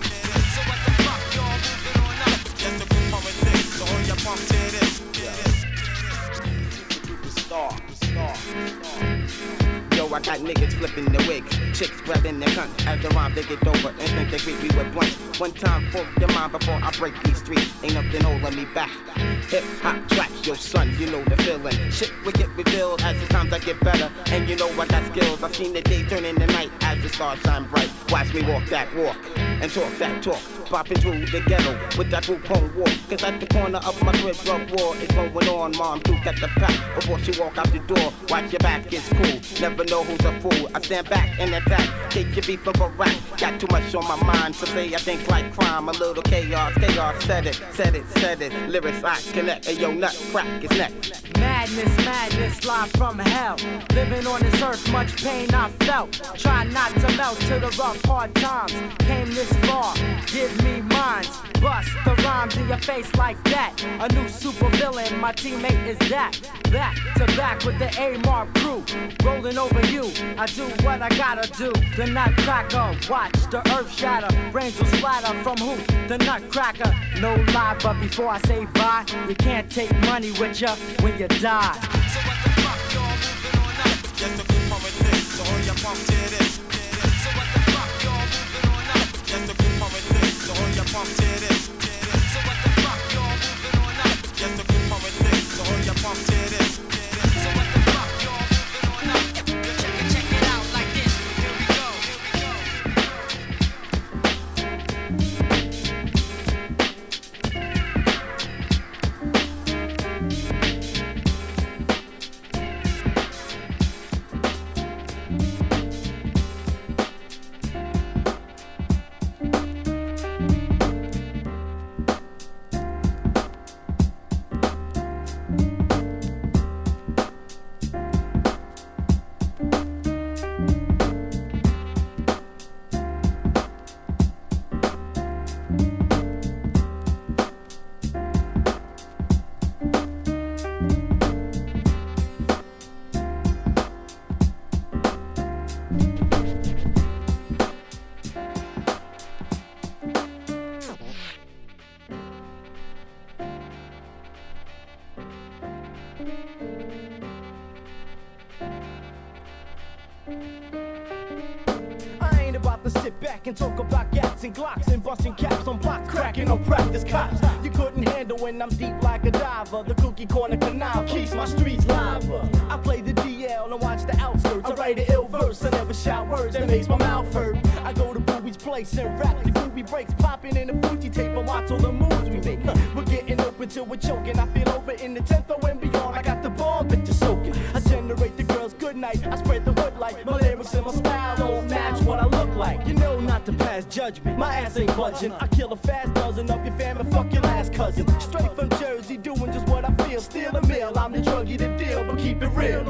[SPEAKER 31] So what the fuck, y'all moving on up? Just the group home is thick, so hold your pump to this. Star.
[SPEAKER 32] I got niggas flipping the wig, chicks grabbing their guns as the rhyme they get over and think they greet me with blunts. One time for your mind before I break these streets. Ain't nothing holding me back. Hip hop track, yo son, you know the feeling. Shit will get revealed as the times I get better. And you know I got skills. I've seen the day turn into night as the stars shine bright. Watch me walk that walk and talk that talk. Popping through the ghetto with that home walk. Cause at the corner of my crib, drug war is going on. Mom, do at the pack before she walk out the door. Watch your back, it's cool. Never know who's a fool. I stand back and attack. Take your beef from a rap. Got too much on my mind. So say I think like crime. A little chaos, chaos. Said it, said it, said it. Lyrics I connect. And yo, nut crack is next.
[SPEAKER 5] Madness, madness, live from hell. Living on this earth, much pain I felt. Try not to melt to the rough, hard times. Came this far, give me mines, Bust the rhymes in your face like that. A new super villain, my teammate is that. Back to back with the A-Mark crew. Rolling over you, I do what I gotta do. The nutcracker, watch the earth shatter. Brains will splatter from who? The nutcracker. No lie, but before I say bye, you can't take money with you when you die.
[SPEAKER 33] Just a group of this, so hold your pump to this. So hold
[SPEAKER 34] when I'm deep like a diver. The cookie corner canal keeps my streets lava. I play the DL and watch the outskirts. I write an ill verse, I never shout words that makes my mouth hurt. I go to Bowie's place and rap the groovy breaks popping in the Fuji tape and watch all the moves we make. We're getting open till we're choking. I feel over in the 10th or and beyond. I got the ball bitches soaking. I generate the girls good night. I spread the hood like my lyrics and my style Not to pass judgment. My ass ain't budging. I kill a fast dozen of your fam and fuck your last cousin. Straight from Jersey, doing just what I feel. Steal a meal. I'm the druggie to deal, but keep it real.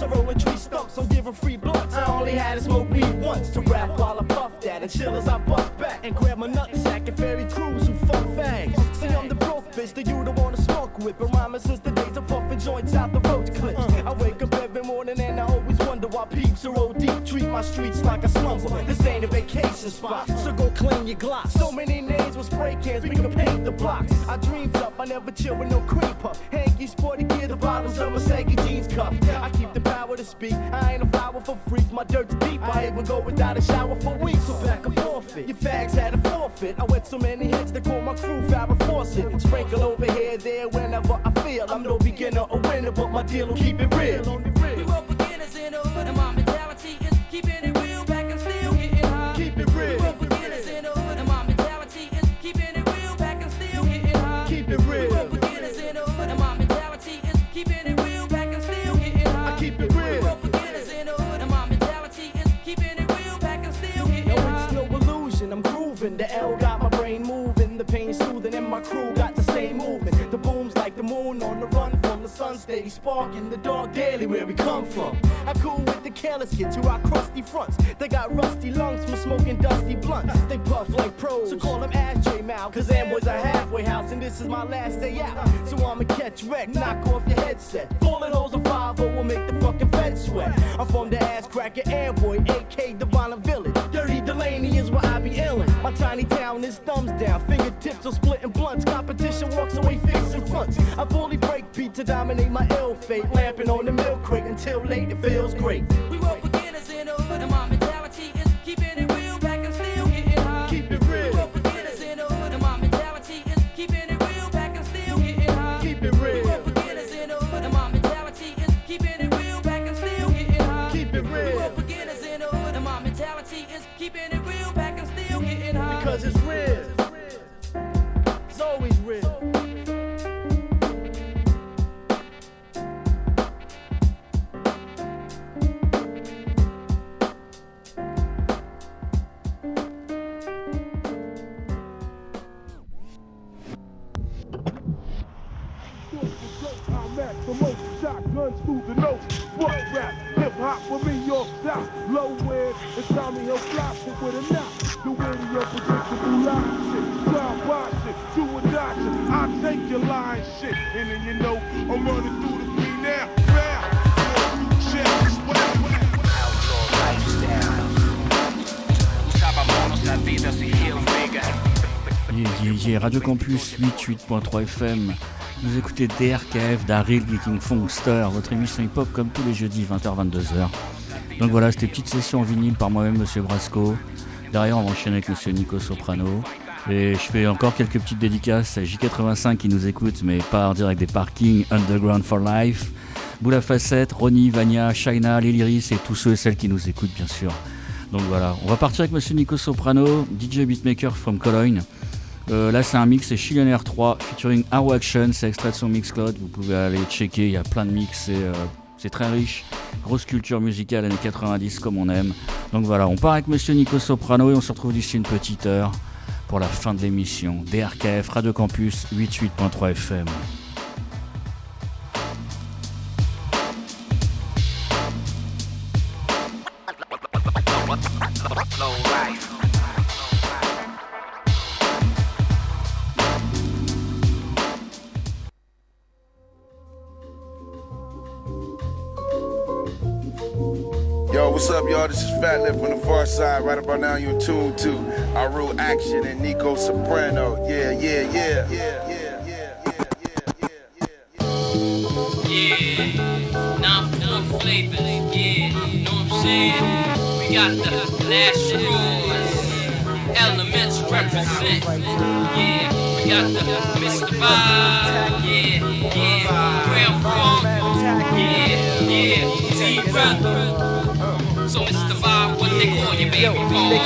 [SPEAKER 34] Bumps. I roll tree stumps. I'm giving free blunts. I only had to smoke weed once to rap while I puff that and chill as I bust back and grab my nutsack and ferry crews who fuck fangs. See, I'm the broke bitch that you don't wanna smoke with. Been rhyming since the days of puffing joints out the road clips. I wake up every morning and I always wonder why peeps are OD. Treat my streets like a slumber. This ain't a vacation spot, so go clean your Glock. So many names with spray cans, we can paint the blocks. I dreamed up, I never chill with no creeper. Hanky, sporty gear, the bottoms of a saggy jeans cuff. I keep the power to speak. I ain't a flower for freak. My dirt's deep. I even go without a shower for weeks. So back up off it. Your fags had a forfeit. I went so many hits they call my crew Farrah Fawcett. Sprinkle over here, there, whenever I feel. I'm no beginner or winner, but my deal will keep it real.
[SPEAKER 8] We were beginners in the hood, and my mentality is keeping it real, back and still getting high.
[SPEAKER 34] Keep it real.
[SPEAKER 8] We were beginners in the hood, and my mentality is keeping it real, back and still getting high.
[SPEAKER 34] Keep it real.
[SPEAKER 8] The
[SPEAKER 34] L got my brain moving. The pain soothing, and my crew got the same movement. The boom's like the moon on the run from the sun, steady sparking the dark daily where we come from. I cool with the careless kids who rock crusty fronts. They got rusty lungs from smoking dusty blunts. They puff like pros, so call them Ashtray Mouth. Cause Amboy's a halfway house, and this is my last day out. So I'ma catch wreck, knock off your headset. Falling holes of 5 will make the fucking fed sweat. I'm from the ass cracker Amboy, AK Divine Village. Dirty Delaney is where I be illin'. My tiny town is thumbs down, fingertips are splitting blunts. Competition walks away facing fronts. I fully break beat to dominate my ill fate. Lamping on the milk crate until late it feels great.
[SPEAKER 35] We were beginners in the hood, and my
[SPEAKER 34] Because it's real. It's always real.
[SPEAKER 25] Low end, and Tommy Hill flop with a knock.
[SPEAKER 2] Yeah, yeah, yeah. Radio Campus 88.3 FM. Vous écoutez DRKF d'Aril Geeking Funkster, votre émission hip-hop comme tous les jeudis 20h-22h. Donc voilà, c'était petite session en vinyle par moi-même, Monsieur Brasco. Derrière, on va enchaîner avec Monsieur Nico Soprano. Et je fais encore quelques petites dédicaces à J85 qui nous écoute, mais pas en direct des parkings Underground for Life. Boula Facette, Ronnie, Vania, Shaina, Liliris et tous ceux et celles qui nous écoutent, bien sûr. Donc voilà, on va partir avec Monsieur Nico Soprano, DJ Beatmaker from Cologne. Euh, là, c'est un mix, c'est Chillionaire 3 featuring Arrow Action. C'est extrait de son Mixcloud. Vous pouvez aller checker. Il y a plein de mix. C'est, euh, c'est très riche. Grosse culture musicale années 90 comme on aime. Donc voilà, on part avec Monsieur Nico Soprano et on se retrouve d'ici une petite heure pour la fin de l'émission. DRKF Radio Campus 88.3 FM.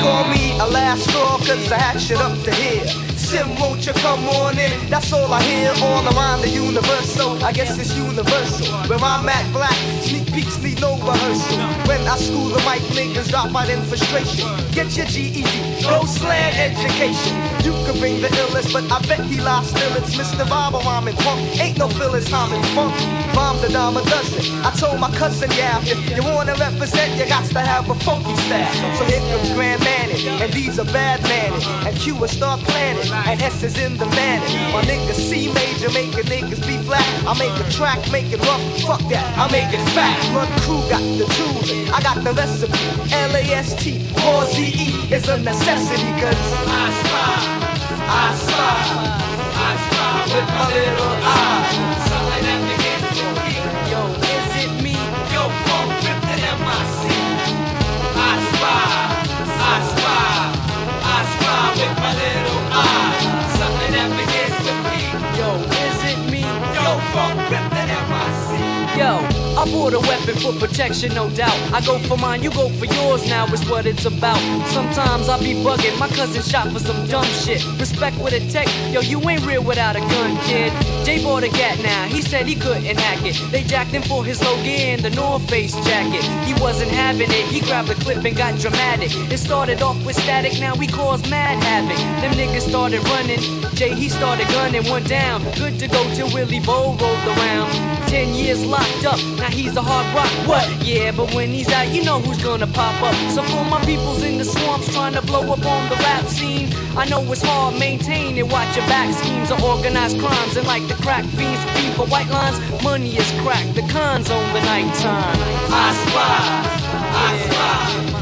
[SPEAKER 36] Call
[SPEAKER 31] me a last straw cause I had shit up to here. Sim, won't you come on in? That's all I hear around the universe. So I guess it's universal. Where I'm at black, sneak peeks need no rehearsal. When I school the mic, niggas drop out in frustration. Get your GED, no slang education. You could bring the illest, but I bet he lost still. It's Mr. Bob rhyming punk. Ain't no feelings, I'm in funk. Bombs a dime a dozen. I told my cousin, yeah, if you wanna represent, you got to have a funky style. So here comes Grand Manning, and these are bad manning. And Q will start planning, and S is in the manning. My niggas C major, making niggas B flat. I make a track, make it rough, fuck that, I make it fat. Run crew got the tools, I got the recipe. L-A-S-T, or Z-E is a necessity, cause I spy, I spy, I spy with my little eye. I
[SPEAKER 36] bought a weapon for protection, no doubt. I go for mine, you go for yours now, is what it's about. Sometimes I be bugging, my cousin shot for some dumb shit. Respect with a tech, yo, you ain't real without a gun, kid. Jay bought a gat now, he said he couldn't hack it. They jacked him for his Logan, the North Face jacket. He wasn't having it, he grabbed a clip and got dramatic. It started off with static, now we cause mad havoc. Them niggas started running, Jay he started gunning one down. Good to go till Willie Bow rolled around. Ten years locked up, now he's a hard rock. What? Yeah, but when he's out, you know who's gonna pop up. So for my peoples in the swamps trying to blow up on the rap scene, I know it's hard, maintain it. Watch your back schemes of organized crimes and like the crack fiends feed for white lines. Money is crack, the cons on the nighttime. I spy, I spy,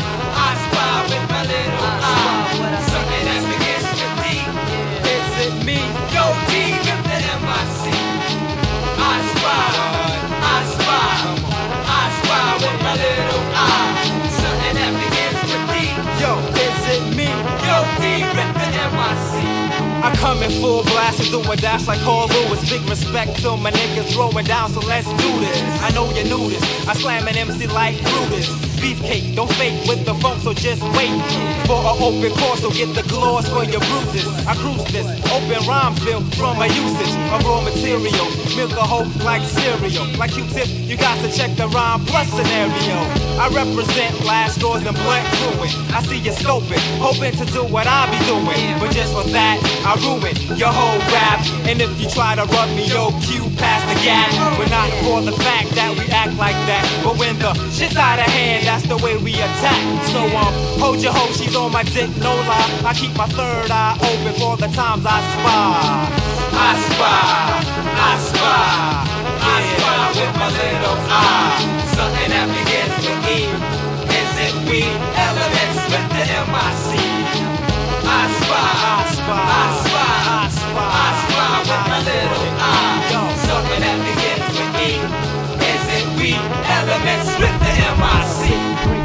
[SPEAKER 32] In full blast and do a dash like Carl Lewis. Big respect to my niggas throwing down, so let's do this. I know you knew this. I slam an MC like Brutus. Beefcake, don't fake with the funk, so just wait for an open course. So get the gloss for your bruises. I cruise this open rhyme fill from my usage of raw materials. Milk a hoe like cereal. Like you tip, you got to check the rhyme plus scenario. I represent last doors and blunt crewing. I see you scoping, hoping to do what I be doing. But just for that, I ruin your whole rap. And if you try to rub me, yo, cue past the gap. We're not for the fact that we act like that. But when the shit's out of hand, that's the way we attack. So um, hold your hoe, she's on my dick, no lie. I keep my third eye open for the times I spy. I spy, I spy, I spy with my little eye. Something that begins with E. Is it we? Elements with the MIC. I spy, I spy, I spy, I spy, I spy with my little eye. Something that begins with E. Is it we? Elements with the
[SPEAKER 3] É I I.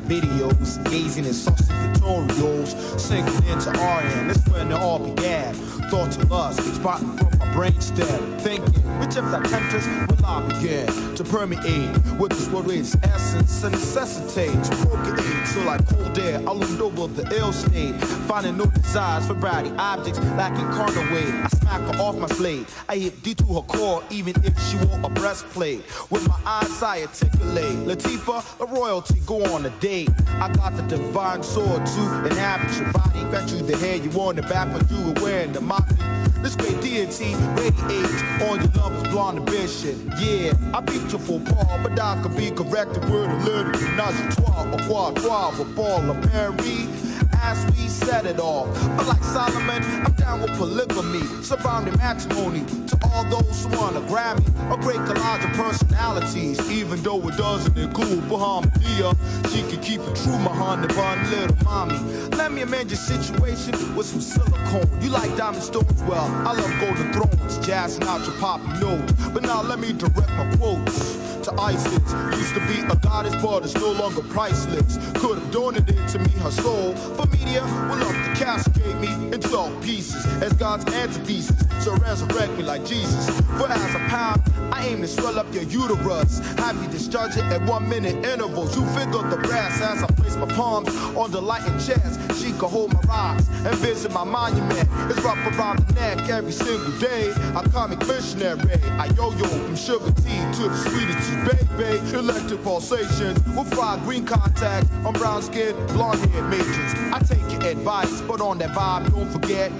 [SPEAKER 3] Videos, gazing at social tutorials, sinking into RN. That's when it all began. Thoughts of lust, spotting brainstem. Thinking, which of the temptress will I begin to permeate with this essence and necessitate to procreate. So like cold air, I leaned over the ill state, finding no desires for body objects lacking carnal weight. I smack her off my slate. I hit D to her core, even if she wore a breastplate. With my eyes, I articulate. Latifah, the royalty, go on a date. I got the divine sword to inhabit your body. Got you the hair you want, the back when you were wearing the mockery. This great deity radiates on your lover's blonde ambition. Yeah, I beat you for Paul, but I could be corrected with a little nazi trois or quad trois with ball of Perry. As we set it off, but like Solomon, I'm down with polygamy, surrounding matrimony to all those who wanna grab me. A great collage of personalities, even though it doesn't include Bahamadia. She can keep it true, my honey bun, little mommy. Let me amend your situation with some silicone. You like diamond stones? Well, I love golden thrones, jazzing out your poppy notes. But now let me direct my quotes to ISIS. Used to be a goddess, but it's no longer priceless. Could have donated to me her soul. For media, will love to cascade me in 12 pieces as God's antithesis. So resurrect me like Jesus. For as a pound, I aim to swell up your uterus. Have you discharge it at one minute intervals. You figure the brass as I place my palms on the lighting chest. She could hold my rocks and visit my monument. It's rough around the neck every single day. I comic missionary. I yo-yo from sugar tea to the sweetest baby. Electric pulsations with fried green contact on brown skin, blonde hair matrix. I take your advice, but on that vibe, don't forget.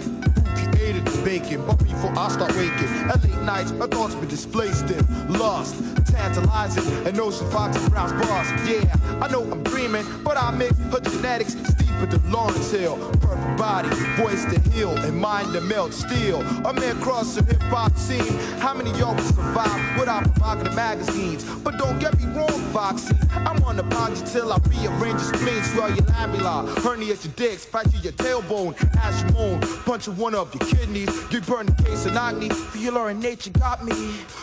[SPEAKER 3] Created the bacon, but before I start waking, at late nights, my thoughts be displaced in lust, tantalizing, and ocean fox and brown's boss. Yeah, I know I'm dreaming, but I mix her genetics steeper than Lauryn Hill. Perfect body, voice to heal, and mind to melt steel. A man cross the hip hop scene. How many y'all would survive without provocative magazines? But don't get me wrong, Foxy. I'm on the you till I rearrange your spleen, swell your labilla, herniate your discs, fracture your tailbone, ash your moan, punch one of your kidneys, you burn the case of acne. Feel in nature got me.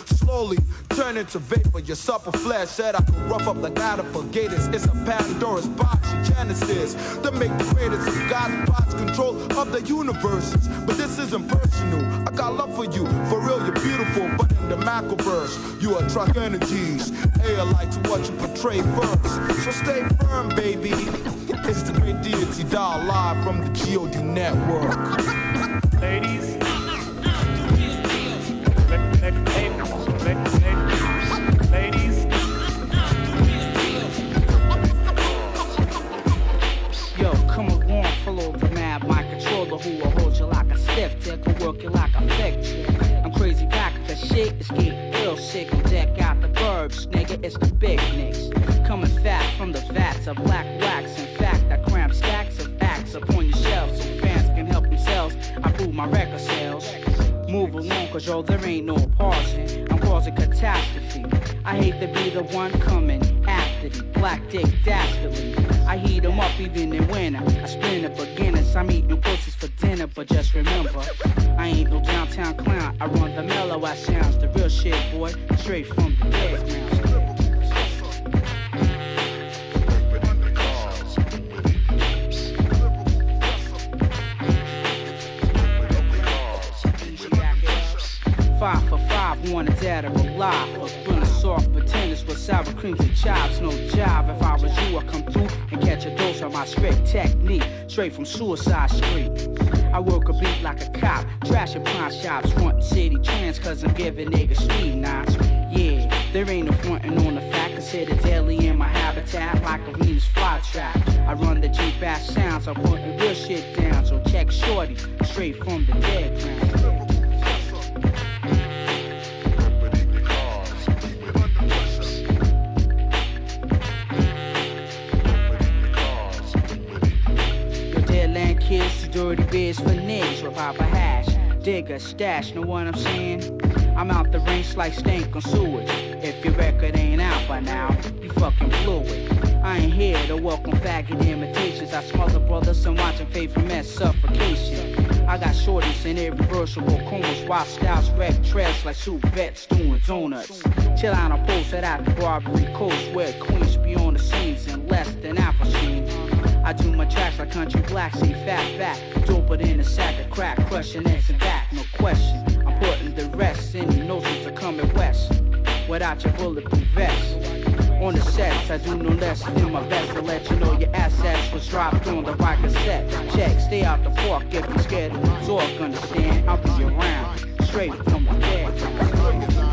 [SPEAKER 3] Slowly turn into vapor, your supple flesh said I could rough up like alligators. It's a Pandora's box, genesis, to make the greatest of God's box control of the universes. But this isn't personal. I got love for you, for real, you're beautiful, but in the macroverse, you attract energies, alike to what you portray first. So stay firm, baby. It's the great deity dial live from the GOD network.
[SPEAKER 37] Ladies.
[SPEAKER 38] Who will hold you like a stiff tick or work you like a thick. I'm crazy back, the shit is getting real sick. I'm deck out the burbs, nigga, it's the big nicks. Coming fat from the vats of black wax. In fact, I cram stacks of acts upon your shelves so fans can help themselves. I prove my record sales. Move along, cause yo, there ain't no pausing. I'm causing catastrophe. I hate to be the one coming after the black dick dastardly. I heat 'em up even in winter. I spin the beginners. I'm eating pussies for dinner, but just remember, I ain't no downtown clown. I run the mellow ass sounds, the real shit, boy, straight from the dead Five for five, one a dead or alive. A spoon of soft pretenders with sour creams and chives. No job. If I was you, I'd come through and catch a dose of my strict technique. Straight from Suicide Street. I work a beat like a cop. Trash and pawn shops, frontin' city trends, cause I'm giving niggas street knots. Yeah, there ain't no frontin' on the fact. Consider daily in my habitat like a Venus flytrap. I run the cheap ass sounds, I'm putting real shit down. So check shorty, straight from the dead ground. Dirty beers for niggas with Papa Hash. Digger, stash, know what I'm saying? I'm out the range like stank on sewage. If your record ain't out by now, you fucking blew it. I ain't here to welcome faggot imitations. I smother brothers and watching favorite mess suffocation. I got shorties in irreversible comas, wild styles, wreck treads like soup vets doing donuts. Chill out on post at the Barbary Coast where queens be on the scenes and less than apple steam. I do my tracks like country black, see fat back, doper than a sack of crack, crushing eggs and back, no question. I'm putting the rest in the notions of coming west, without your bulletproof vest. On the sets, I do no less than my best to let you know your assets was dropped on the right cassette. Check, stay out the park if you're scared of zork, understand? I'll be around, straight from the dead.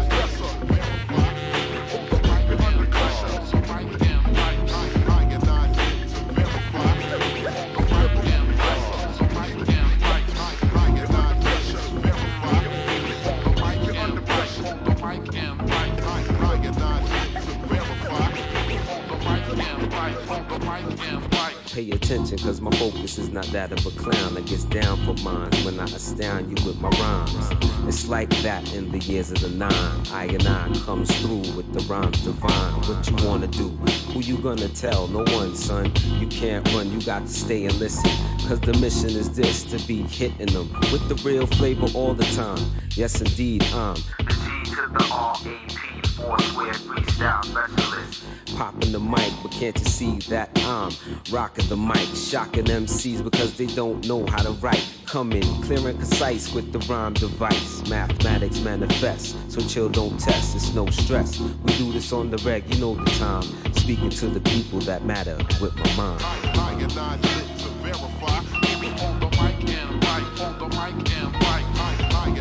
[SPEAKER 39] Pay attention, cause my focus is not that of a clown that gets down for mines when I astound you with my rhymes. It's like that in the years of the nine. I and I comes through with the rhymes divine. What you wanna do? Who you gonna tell? No one, son. You can't run, you got to stay and listen. Cause the mission is this to be hitting them with the real flavor all the time. Yes, indeed, I'm the G to the R-A-P, four square freestyle specialist. Popping the mic, but can't you see that I'm rocking the mic, shocking MCs because they don't know how to write. Come in, clear and concise with the rhyme device. Mathematics manifest, so chill, don't test, it's no stress. We do this on the reg, you know the time. Speaking to the people that matter with my mind.
[SPEAKER 40] I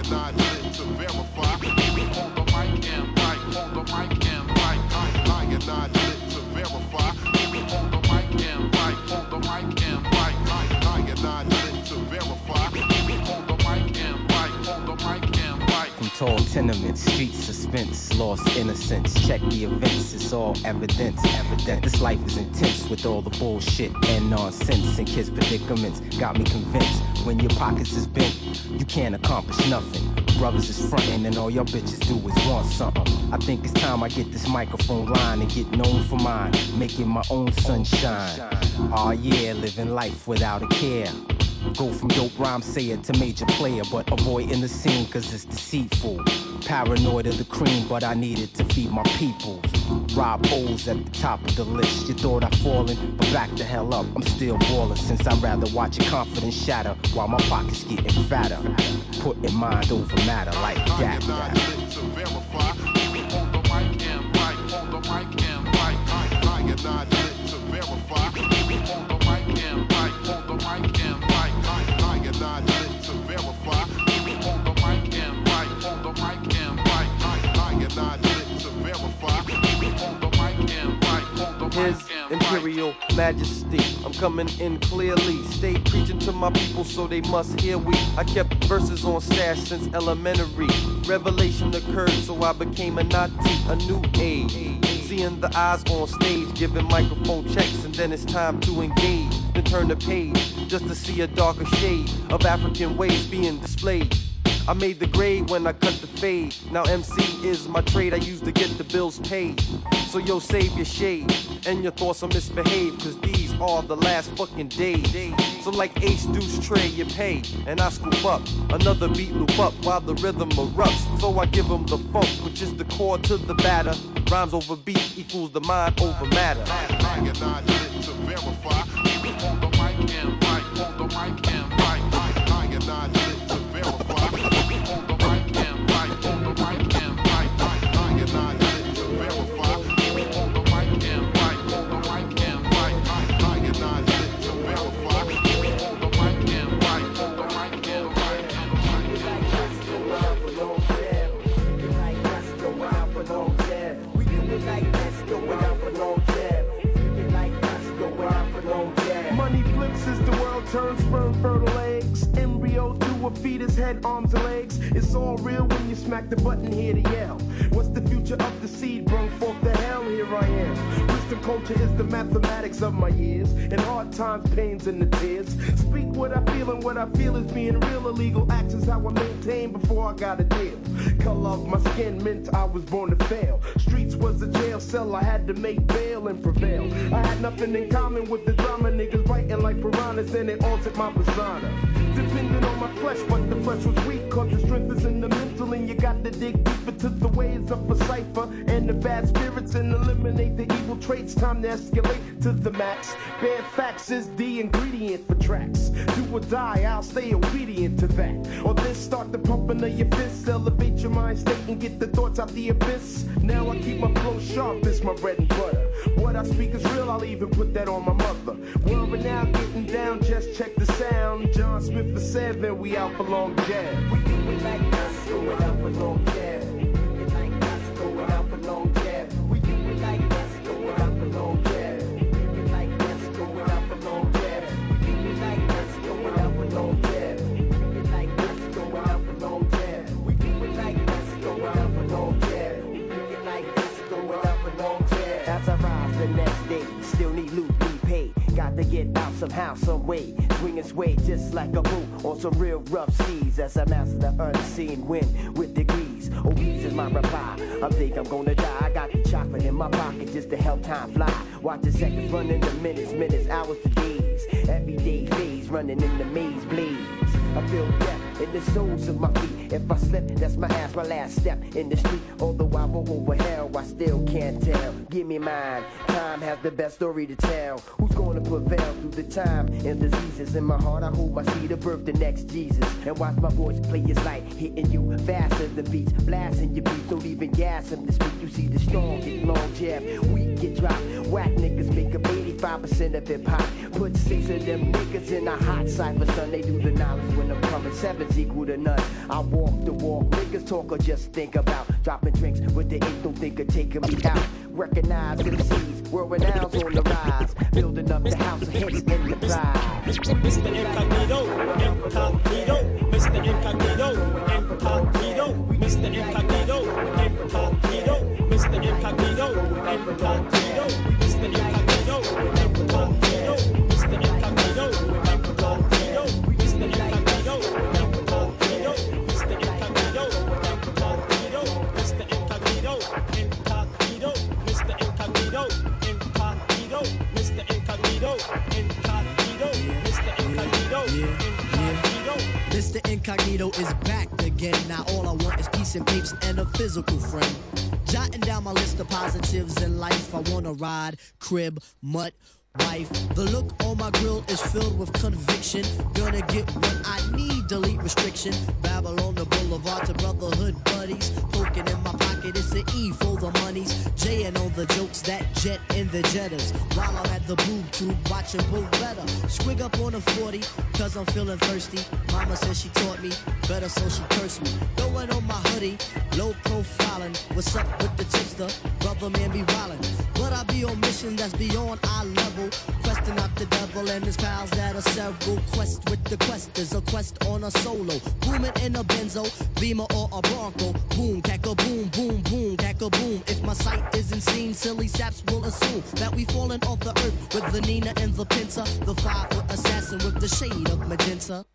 [SPEAKER 40] and I lit the mic
[SPEAKER 9] tall tenements, street suspense, lost innocence. Check the events, it's all evidence. Evident this life is intense with all the bullshit and nonsense and kids' predicaments. Got me convinced when your pockets is bent, you can't accomplish nothing. Brothers is frontin' and all your bitches do is want something. I think it's time I get this microphone line and get known for mine, making my own sunshine. Oh yeah, living life without a care. Go from dope rhyme sayer to major player, but avoiding the scene cause it's deceitful. Paranoid of the cream, but I needed to feed my people. Rob O's at the top of the list. You thought I'd fallen, but back the hell up. I'm still ballin' since I'd rather watch your confidence shatter while my pockets getting fatter. Putting mind over matter like that.
[SPEAKER 40] I
[SPEAKER 41] His. Imperial majesty. I'm coming in clearly. Stay preaching to my people so they must hear we. I kept verses on stash since elementary. Revelation occurred, so I became a Nazi, a new age. Seeing the eyes on stage, giving microphone checks, and then it's time to engage. Then turn the page just to see a darker shade of African ways being displayed. I made the grade when I cut the fade. Now MC is my trade I use to get the bills paid. So yo, save your shade and your thoughts on misbehave, cause these are the last fucking days. So like Ace Deuce Trey, you pay, and I scoop up another beat loop up while the rhythm erupts. So I give them the funk, which is the core to the batter. Rhymes over beat equals the mind over matter.
[SPEAKER 40] I am not
[SPEAKER 42] turn sperm, fertile eggs, embryo a fetus, head, arms, and legs. It's all real when you smack the button here to yell. What's the future of the seed? Brung forth the hell, here I am. Wisdom culture is the mathematics of my years. In hard times, pains, and the tears. Speak what I feel, and what I feel is being real. Illegal acts is how I maintain before I got a deal. Color of my skin meant I was born to fail. Streets was a jail cell, I had to make bail and prevail. I had nothing in common with the drama niggas biting like piranhas, and it altered my persona. Depending on my flesh, but the flesh was weak, cause the strength is in the mental, and you got to dig deeper to the ways of a cipher and the bad spirits and eliminate the evil traits. Time to escalate to the max. Bad facts is the ingredient for tracks. Do or die, I'll stay obedient to that. Or this, start the pumping of your fists, elevate your mind state and get the thoughts out the abyss. Now I keep my flow sharp, it's my bread and butter. What I speak is real, I'll even put that on my mother. World renowned, getting down, just check the sound. John Smith for seven, we out for long jab. We do it like this, going out for long.
[SPEAKER 9] Got to get out somehow, some way. Swing its way just like a boat on some real rough seas. As I master the unseen wind with degrees. Oh, Obese is my reply. I think I'm gonna die. I got the chocolate in my pocket just to help time fly. Watch the seconds run into minutes, minutes, hours to days. Everyday phase running in the maze blaze. I feel death in the soles of my feet. If I slip, that's my ass, my last step in the street. Although I walk over hell, I still can't tell. Give me mine. Time has the best story to tell. Who's gonna prevail through the time and diseases? In my heart, I hope I see the birth, the next Jesus. And watch my voice play his light, hitting you faster than beats. Blasting your beats, don't even gas him to speak. You see the strong get long jab, weak get dropped. Whack niggas make up 85% of hip hop. Put six of them niggas in a hot cipher, son. They do the knowledge when I'm coming. Seven's equal to none. I walk the walk. Niggas talk or just think about dropping drinks with the ink. Don't think of taking me out. Recognize MCs, world renown's on the rise. Building up the house of hits in the.
[SPEAKER 43] Mr. Incognito, Incognito, Mr. Incognito, Incognito, Mr. Incognito, Incognito, Mr. Incognito, Incognito, Mr. Incognito
[SPEAKER 6] is back again. Now all I want is peace and papes and a physical friend. Jotting down my list of positives in life. I wanna ride, crib, mutt, wife. The look on my grill is filled with conviction. Gonna get what I need, delete restriction. Babylon the boulevard to brotherhood buddies. Poking in my pocket, it's the E for the monies. J and all the jokes that jet in the jetters. While I'm at the boob tube watching Bull better. Squig up on a 40, cause I'm feeling thirsty. Mama says she taught me better, so she cursed me. Throwing on my hoodie, low profiling. What's up with the tipster? Brother man be wildin'. But I be on mission that's beyond our level. Questing out the devil and his pals that are several. Quest with the quest is a quest on a solo. Booming in a benzo, beamer or a bronco. Boom, cackle, boom, boom, boom, cackle, boom. If my sight isn't seen, silly saps will assume that we've fallen off the earth with the Nina and the Pinta. The five assassin with the shade of magenta.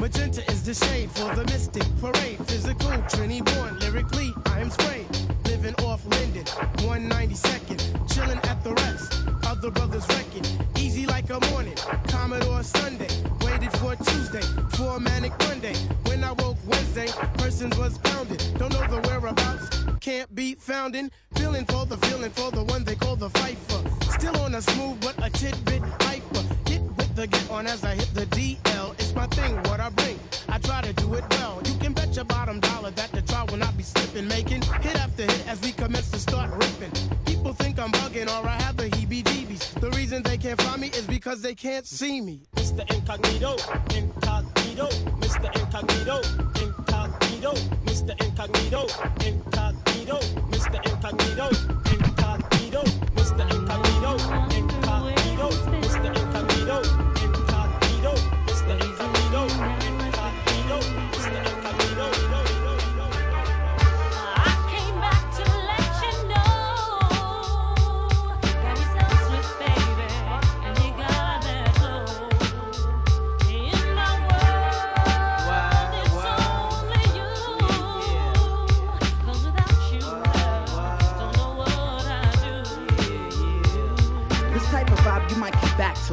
[SPEAKER 42] Magenta is the shade for the mystic parade. Physical, Trini born, lyrically, I am sprayed. Living off Linden, 192nd, chilling at the rest. Other brothers wrecking, easy like a morning. Commodore Sunday, waited for Tuesday, for a manic Monday. When I woke Wednesday, persons was pounded. Don't know the whereabouts, can't be foundin'. Feeling for the feeling for the one they call the fifer. Still on a smooth but a tidbit hyper. Hit with the get on as I hit the DL. My thing, what I bring. I try to do it well. You can bet your bottom dollar that the trial will not be slipping. Making hit after hit as we commence to start ripping. People think I'm bugging or I have the heebie jeebies. The reason they can't find me is because they can't see me.
[SPEAKER 44] Mr. Incognito, incognito, Mr. Incognito, incognito, Mr. Incognito, incognito, Mr. Incognito, incognito, Mr. Incognito, incognito. Incognito,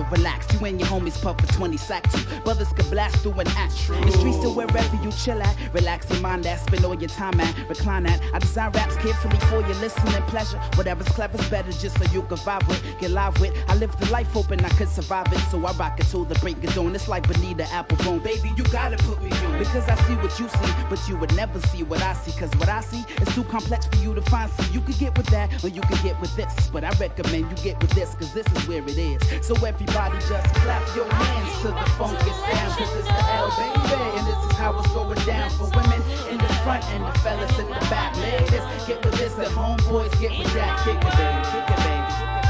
[SPEAKER 45] Relax, and your homies puff for 20 sack to. Brothers can blast through an act. The streets to wherever you chill at. Relax your mind at, spend all your time at. Recline at. I design raps carefully for your listening pleasure. Whatever's clever's better just so you can vibe with, get live with. I live the life hoping I could survive it. So I rock it till the break of dawn. It's like Bonita Applebum. Baby, you gotta put me on. Because I see what you see, but you would never see what I see. Cause what I see is too complex for you to find. So you could get with that or you could get with this. But I recommend you get with this, cause this is where it is. So everybody just clap your hands to the funky sound. Cause it's the L baby. And this is how it's going down for women in the front and the fellas in the back. Ladies, get with this. The homeboys get with that. Kick it, baby. Kick it, baby.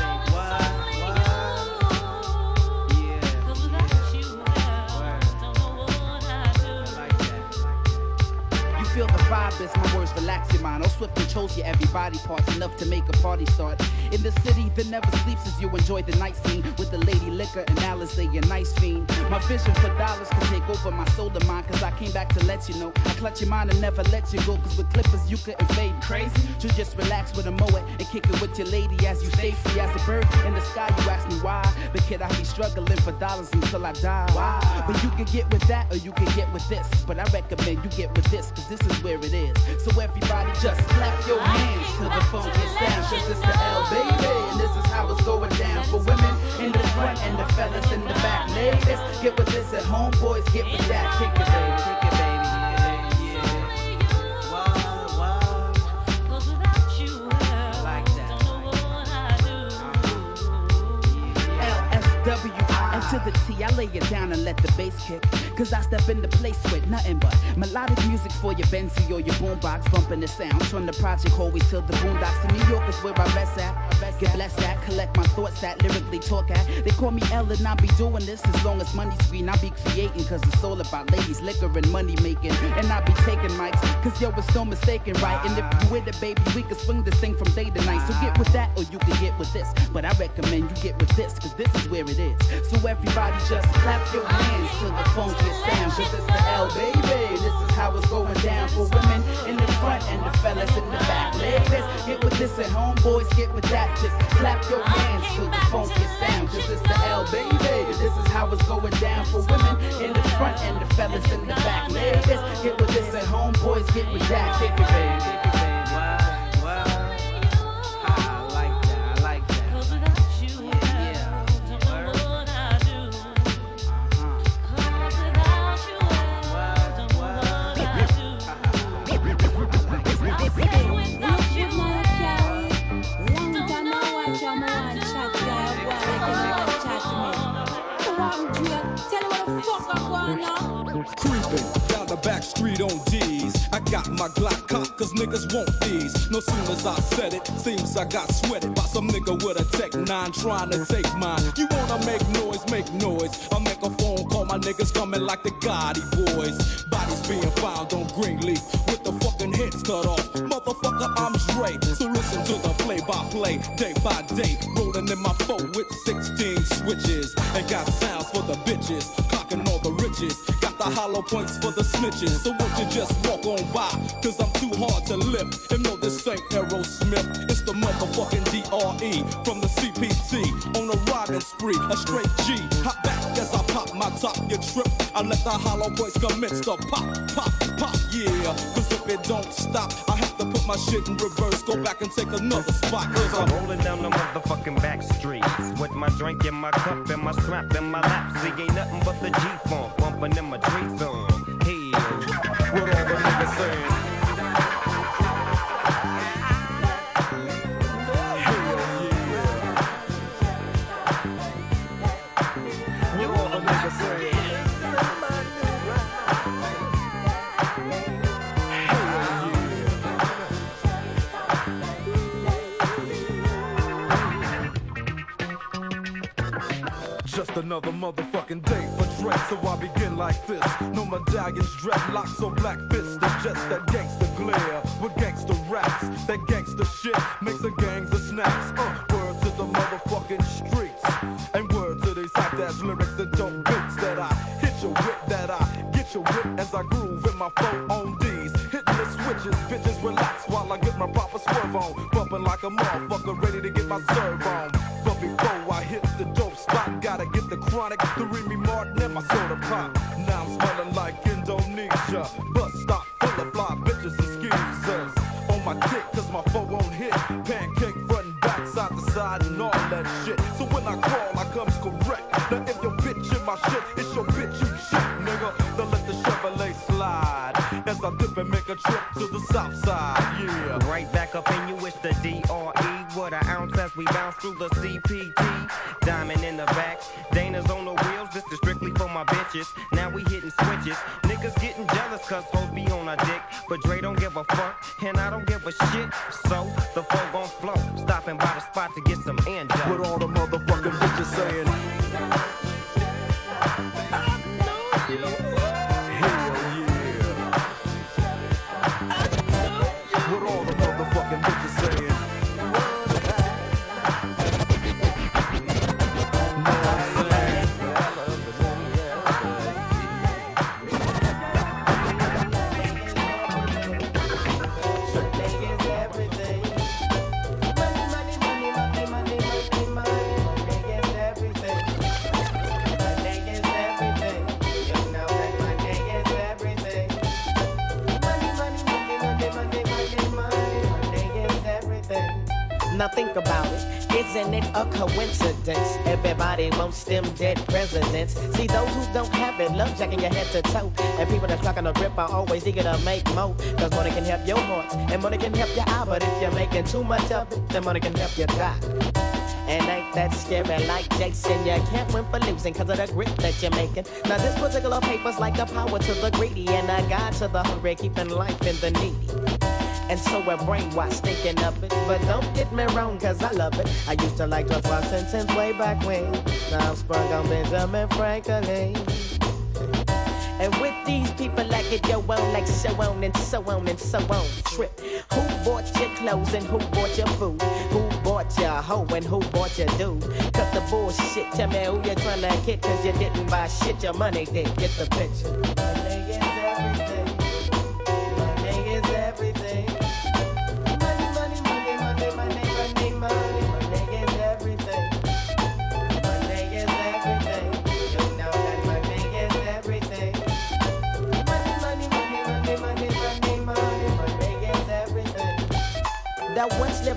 [SPEAKER 45] Vibe as my words relax your mind. Oh, swift controls your every body parts enough to make a party start. In the city that never sleeps as you enjoy the night scene with the lady liquor and Alice, a nice fiend. My vision for dollars can take over my soul of mine. Cause I came back to let you know. I clutch your mind and never let you go. Cause with clippers you couldn't fade crazy. So just relax with a mower and kick it with your lady as you stay free as a bird in the sky. You ask me why. But kid, I be struggling for dollars until I die. Why? But you can get with that or you can get with this. But I recommend you get with this cause this is where it is. So everybody just clap your hands to the funky sound. It's the L baby. And this is how it's going down for women in the front and the fellas in the back. Ladies, get with this at home. Boys, get with that. Kick it, baby. Kick it, baby. To the T, I lay it down and let the bass kick. Cause I step in the place with nothing but melodic music for your Benzie or your boombox, bumping the sounds from the project always till the boondocks. In New York is where I rest at. Get blessed at, collect my thoughts at, lyrically talk at. They call me L and I be doing this as long as money's green. I be creating cause it's all about ladies, liquor, and money making. And I be taking mics cause yo, it's no mistaken, right? And if you with it, baby, we can swing this thing from day to night. So get with that or you can get with this. But I recommend you get with this cause this is where it is. So everybody just clap your hands to the funky sound cause it's the L, baby. This is how it's going down for women in the front and the fellas in the back. Ladies, get with this at home, boys, get with that. Just clap your hands to the funky sound cause it's the L, baby. This is how it's going down for women in the front and the fellas in the back. Ladies, get with this at home, boys, get with that. Baby.
[SPEAKER 46] Creeping down the back street on D's.
[SPEAKER 24] I got my Glock cocked, cause niggas want these. No sooner as I said it, seems I got sweated by some nigga with a Tech 9 trying to take mine. You wanna make noise, make noise. I make a phone call, my niggas coming like the Gotti boys. Bodies being found on Greenleaf with the fucking heads cut off. Motherfucker, I'm Dre. So listen to the play by play, day by day. Rolling in my phone with 16 switches. And got sounds for the bitches, cocking all the riches. The hollow points for the snitches. So won't you just walk on by? Cause I'm too hard to lift. And no, this ain't Aerosmith. It's the motherfucking DRE from the CPT. On a riding spree, a straight G. Hop back as I my top, you trip. I let the hollow points commence to pop, pop, pop, yeah. Cause if it don't stop, I have to put my shit in reverse. Go back and take another spot. Cause
[SPEAKER 46] I'm rolling down the motherfucking back streets with my drink in my cup and my strap in my lap. See, ain't nothing but the G funk bumping in my tree song. Hey, what all the niggas saying?
[SPEAKER 24] Just another motherfucking day for Dre, so I begin like this. No medallions, dreadlocks, or black fists. It's just that gangster glare with gangster raps. That gangster shit makes the gangs of snacks. Uh, word to the motherfucking streets. And word to these hot ass lyrics that don't beats that I hit your whip, that I get your whip as I groove in my phone on D's. Hitting the switches, bitches relax while I get my proper swerve on. Bumping like a motherfucker, ready to get my serve on. Soda pop. Now I'm smelling like Indonesia. Bus stop full of fly bitches and skeezers. On my dick, cause my foe won't hit. Pancake front and back, side to side, and all that shit. So when I crawl, I comes correct. Now if your bitch in my shit, it's your bitch you shit, nigga. Then let the Chevrolet slide. As I dip and make a trip to the south side, yeah.
[SPEAKER 46] Right back up in you, it's the DRE. What an ounce as we bounce through the CPT. Diamond in the back, Now we hitting switches. Niggas getting jealous cause hoes be on our dick. But Dre don't give a fuck, and I don't give a shit. So the flow gon' flow. Stopping by the spot to get some
[SPEAKER 32] think about it. Isn't it a coincidence? Everybody wants them dead presidents. See, those who don't have it love jacking your head to toe. And people that's not gonna grip are always eager to make more. Cause money can help your heart, and money can help your eye. But if you're making too much of it, then money can help you die. And ain't that scary like Jason? You can't win for losing cause of the grip that you're making. Now, this particular paper's like the power to the greedy and a guide to the hungry, keeping life in the needy. And so we're brainwashed thinking of it. But don't get me wrong, cause I love it. I used to like George Washington way back when. Now I'm sprung on Benjamin Franklin. And with these people like it go on, like so on and so on and so on. Trip. Who bought your clothes and who bought your food? Who bought your hoe and who bought your dude? Cut the bullshit, tell me who you're trying to kid, cause you didn't buy shit, your money did. Get the picture.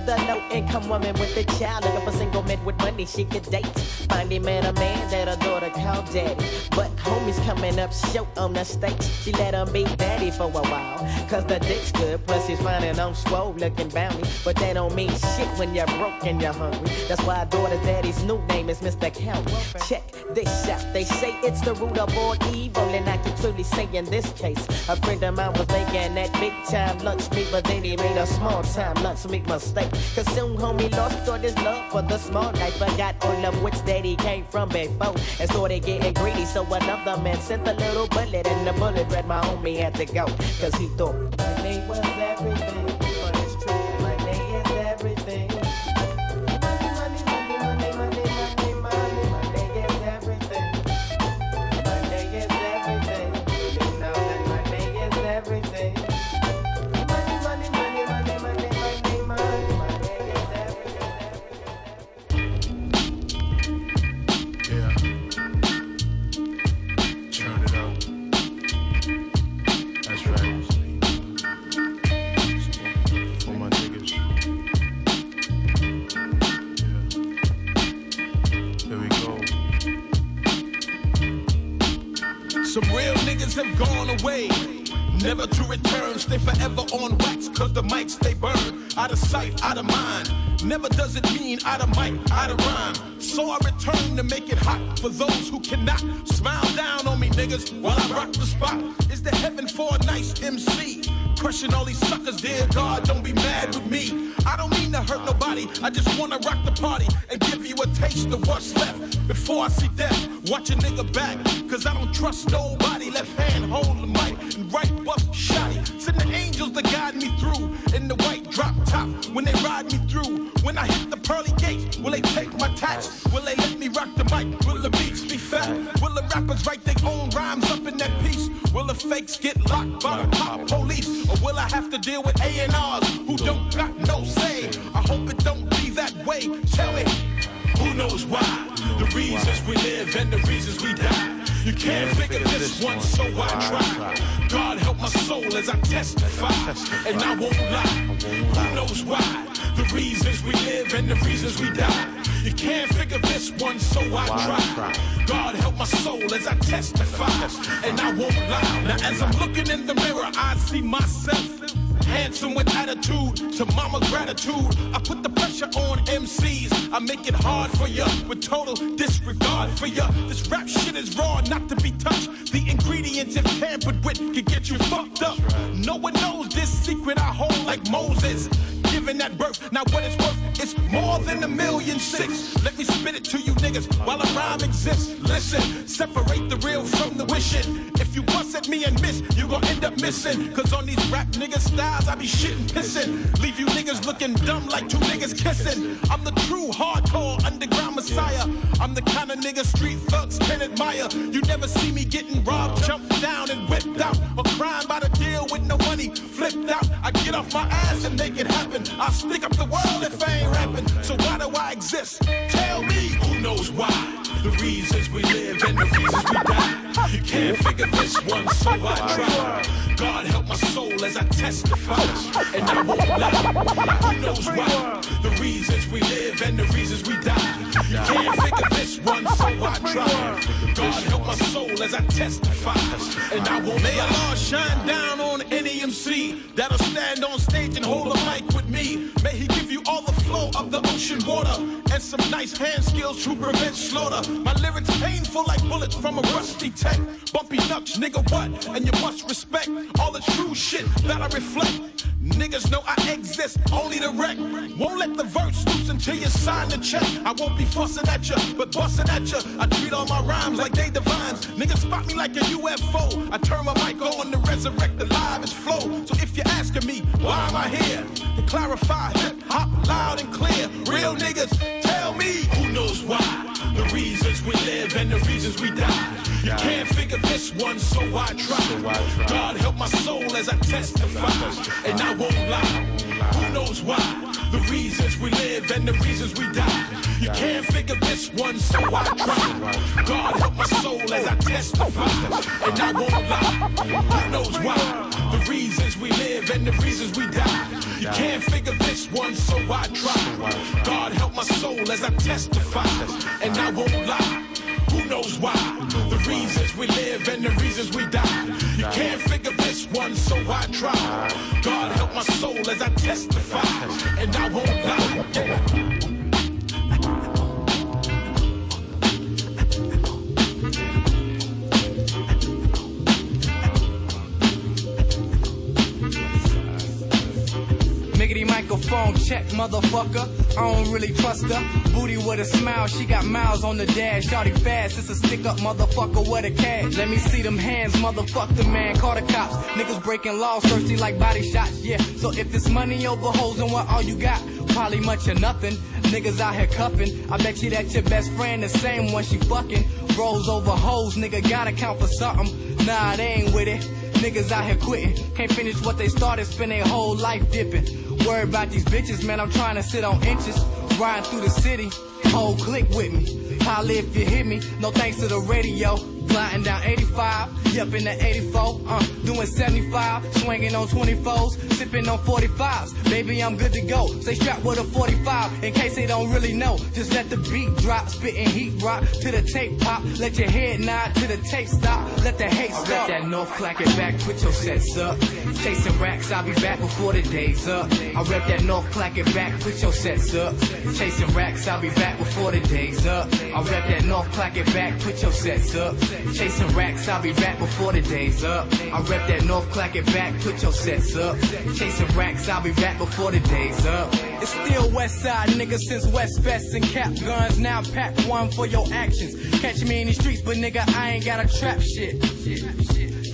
[SPEAKER 32] A low income woman with a child. Looking for single men with money she could date. Finally met a man that her daughter called daddy. But homies coming up short on the stage. She let him be daddy for a while. Cause the dick's good, plus he's on swole looking bounty. But that don't mean shit when you're broke and you're hungry. That's why daughter's daddy's new name is Mr. Count. Check this out. They say it's the root of all evil, and I can truly say in this case, a friend of mine was making that big time lunch meat, but then he made a small time lunch meat mistake. Cause soon homie lost all his love for the small life, forgot all of which that he came from before, and started getting greedy. So another man sent a little bullet, and the bullet read my homie had to go, cause he thought money was everything.
[SPEAKER 47] Have gone away. Never to return, stay forever on wax, cause the mics they burn. Out of sight, out of mind. Never does it mean out of mic, out of rhyme. So I return to make it hot for those who cannot. Smile down on me, niggas, while I rock the spot. Is the heaven for a nice MC? Crushing all these suckers, dear God, don't be mad with me. I don't mean to hurt nobody, I just wanna rock the party and give you a taste of what's left. Before I see death, watch a nigga back, cause I don't trust nobody. Left hand hold the mic and right butt shotty. Send the angels to guide me through in the white drop top when they ride me through. When I hit the pearly gates, will they take my tax? Will they let me rock the mic? Will the beats be fat? Will the rappers write their own the fakes get locked by the pop police? Or will I have to deal with A&Rs who don't got no say? I hope it don't be that way. Tell me, who knows why? The reasons we live and the reasons we die. You can't figure this one, so I try. God help my soul as I testify. And I won't lie. Who knows why? The reasons we live and the reasons we die. You can't figure this one, so I try. God help my soul as I testify. And I won't lie. Now, as I'm looking in the mirror, I see myself. Handsome with attitude, to mama gratitude. I put the pressure on MCs. I make it hard for ya with total disregard for ya. This rap shit is raw, not to be touched. The ingredients, if tampered with, can get you fucked up. No one knows this secret I hold like Moses. Giving that birth, now what it's worth, it's more than a million six. Let me spit it to you niggas while a rhyme exists. Listen, separate the real from the wishing. If you bust at me and miss, you gon' end up missing. Cause on these rap niggas styles, I be shitting, pissing. Leave you niggas looking dumb like two niggas kissing. I'm the true hardcore underground messiah. I'm the kind of nigga street thugs can admire. You never see me getting robbed, jumped down and whipped out. Or crying by the deal with no money, flipped out. I get off my ass and make it happen. I'll stick up the world if I ain't rapping. So why do I exist? Tell me who knows why. The reasons we live and the reasons we die. You can't figure this one, so I try. God help my soul as I testify. And I won't lie. Who knows why? The reasons we live and the reasons we die. You can't figure this one, so I try. God help my soul as I testify. And I won't May Allah shine down on any MC that'll stand on stage and hold a mic with me. May He flow of the ocean water and some nice hand skills to prevent slaughter. My lyrics painful like bullets from a rusty tech. Bumpy nuts, nigga, what? And you must respect all the true shit that I reflect. Niggas know I exist, only the wreck. Won't let the verse loose until you sign the check. I won't be fussing at ya, but busting at ya. I treat all my rhymes like they divines. Niggas spot me like a UFO. I turn my mic on to resurrect the live flow. So if you're asking me, why am I here? To clarify, hip hop loud and clear. Real niggas, tell me who knows why. The reasons we live and the reasons we die. You can't figure this one, so I try. God help my soul as I testify. And I won't lie. Who knows why? The reasons we live and the reasons we die. You can't figure this one, so I try. God help my soul as I testify. And I won't lie. Who knows why? The reasons we live and the reasons we die. You can't figure this one, so I try. God help my soul as I testify, and I won't lie. Who knows why? Reasons we live and the reasons we die. You can't figure this one, so I try. God help my soul as I testify, and I won't lie. Yeah.
[SPEAKER 48] Miggity microphone check, motherfucker. I don't really trust her. Booty with a smile, she got miles on the dash. Shawty fast, it's a stick up, motherfucker. Where the cash? Let me see them hands, motherfucker, the man. Call the cops. Niggas breaking laws, thirsty like body shots. Yeah, so if this money over hoes, then what all you got? Probably much or nothing. Niggas out here cuffing. I bet you that your best friend, the same one she fucking. Rolls over hoes, nigga gotta count for something. Nah, they ain't with it. Niggas out here quitting. Can't finish what they started, spend their whole life dipping. Worry about these bitches, man, I'm trying to sit on inches. Riding through the city, whole click with me. Holla if you hit me, no thanks to the radio. Gliding down 85, yep in the 84, uh, doing 75, swinging on 24s, sipping on 45s. Baby, I'm good to go. Stay strapped with a 45 in case they don't really know. Just let the beat drop, spitting heat rock to the tape pop. Let your head nod to the tape stop. Let the hate stop. Let that north clack it back, put your sets up. Chasing racks, I'll be back before the day's up. I rep that north clack it back, put your sets up. Chasing racks, I'll be back before the day's up. I rep that north clack it back, put your sets up. Chasing racks, I'll be back before the day's up. I rep that north clack it back, put your sets up. Chasing racks, I'll be back before the day's up. It's still West Side niggas since West Fest and cap guns. Now pack one for your actions. Catch me in the streets, but nigga, I ain't got a trap shit.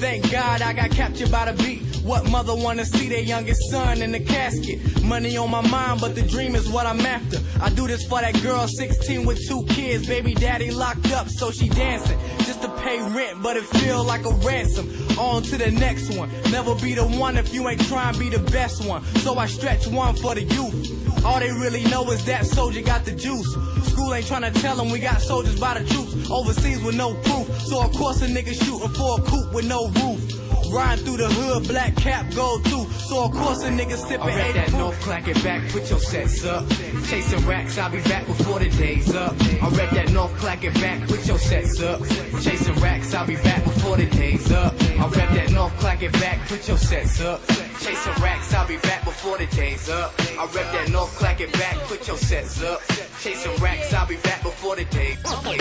[SPEAKER 48] Thank God I got captured by the beat. What mother wanna see their youngest son in the casket? Money on my mind, but the dream is what I'm after. I do this for that girl 16 with two kids, baby daddy locked up, so she dancing just to pay rent, but it feel like a ransom. On to the next one. Never be the one if you ain't trying to be the best one. So I stretch one for the youth. All they really know is that soldier got the juice. School ain't trying to tell them we got soldiers by the troops. Overseas with no proof. So of course a nigga shooting for a coop with no roof. Riding through the hood, black cap, gold too. So of course a nigga sipping I 80 that north clack it back, put your sets up. Chasing racks, I'll be back before the day's up. I rep that north clack it back, put your sets up. Chasing racks, I'll be back before the day's up. I rep that north clack it back, put your sets up. Chasing racks, I'll be back before the day's up. I rep that north clack it back, put your sets up. Chasing racks, I'll be back before the day. day,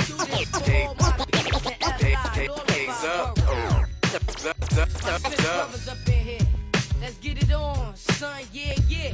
[SPEAKER 48] day, day, day, days up. Up.
[SPEAKER 49] Let's get it on, son. Yeah, yeah.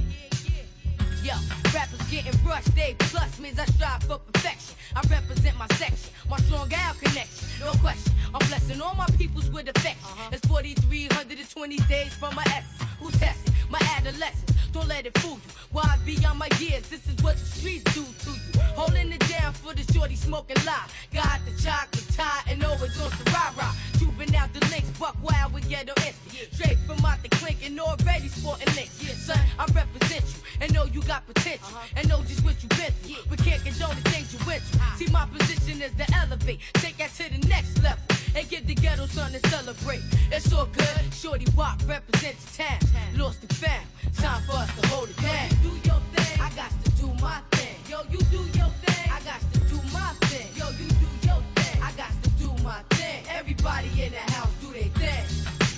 [SPEAKER 49] Yo, rappers getting rushed, they plus means I strive for perfection. I represent my section, my strong gal connection, no question. I'm blessing all my peoples with affection. Uh-huh. It's 4,320 days from my essence. Who's testing my adolescence? Don't let it fool you. Wise beyond my years, this is what the streets do to you. Holding it down for the shorty smoking lie. Got the chocolate tie and always on rah. Juvenile the links, buck wild with ghetto instinct. Straight from out the clink and already sporting links. Yeah, son, I represent you and know you got potential Uh-huh. and know just what you been through. But can't condone the things you went through. Uh-huh. See, my position is to elevate, take that to the next level and give the ghetto something to celebrate. It's all good. Shorty Wop represents the town. Lost and found. Time for us to hold it down. You do your thing. I got to do my thing. Yo, you do your thing. I got to do my thing. Yo, you do your thing. I got to do my thing. Everybody in the house do their thing.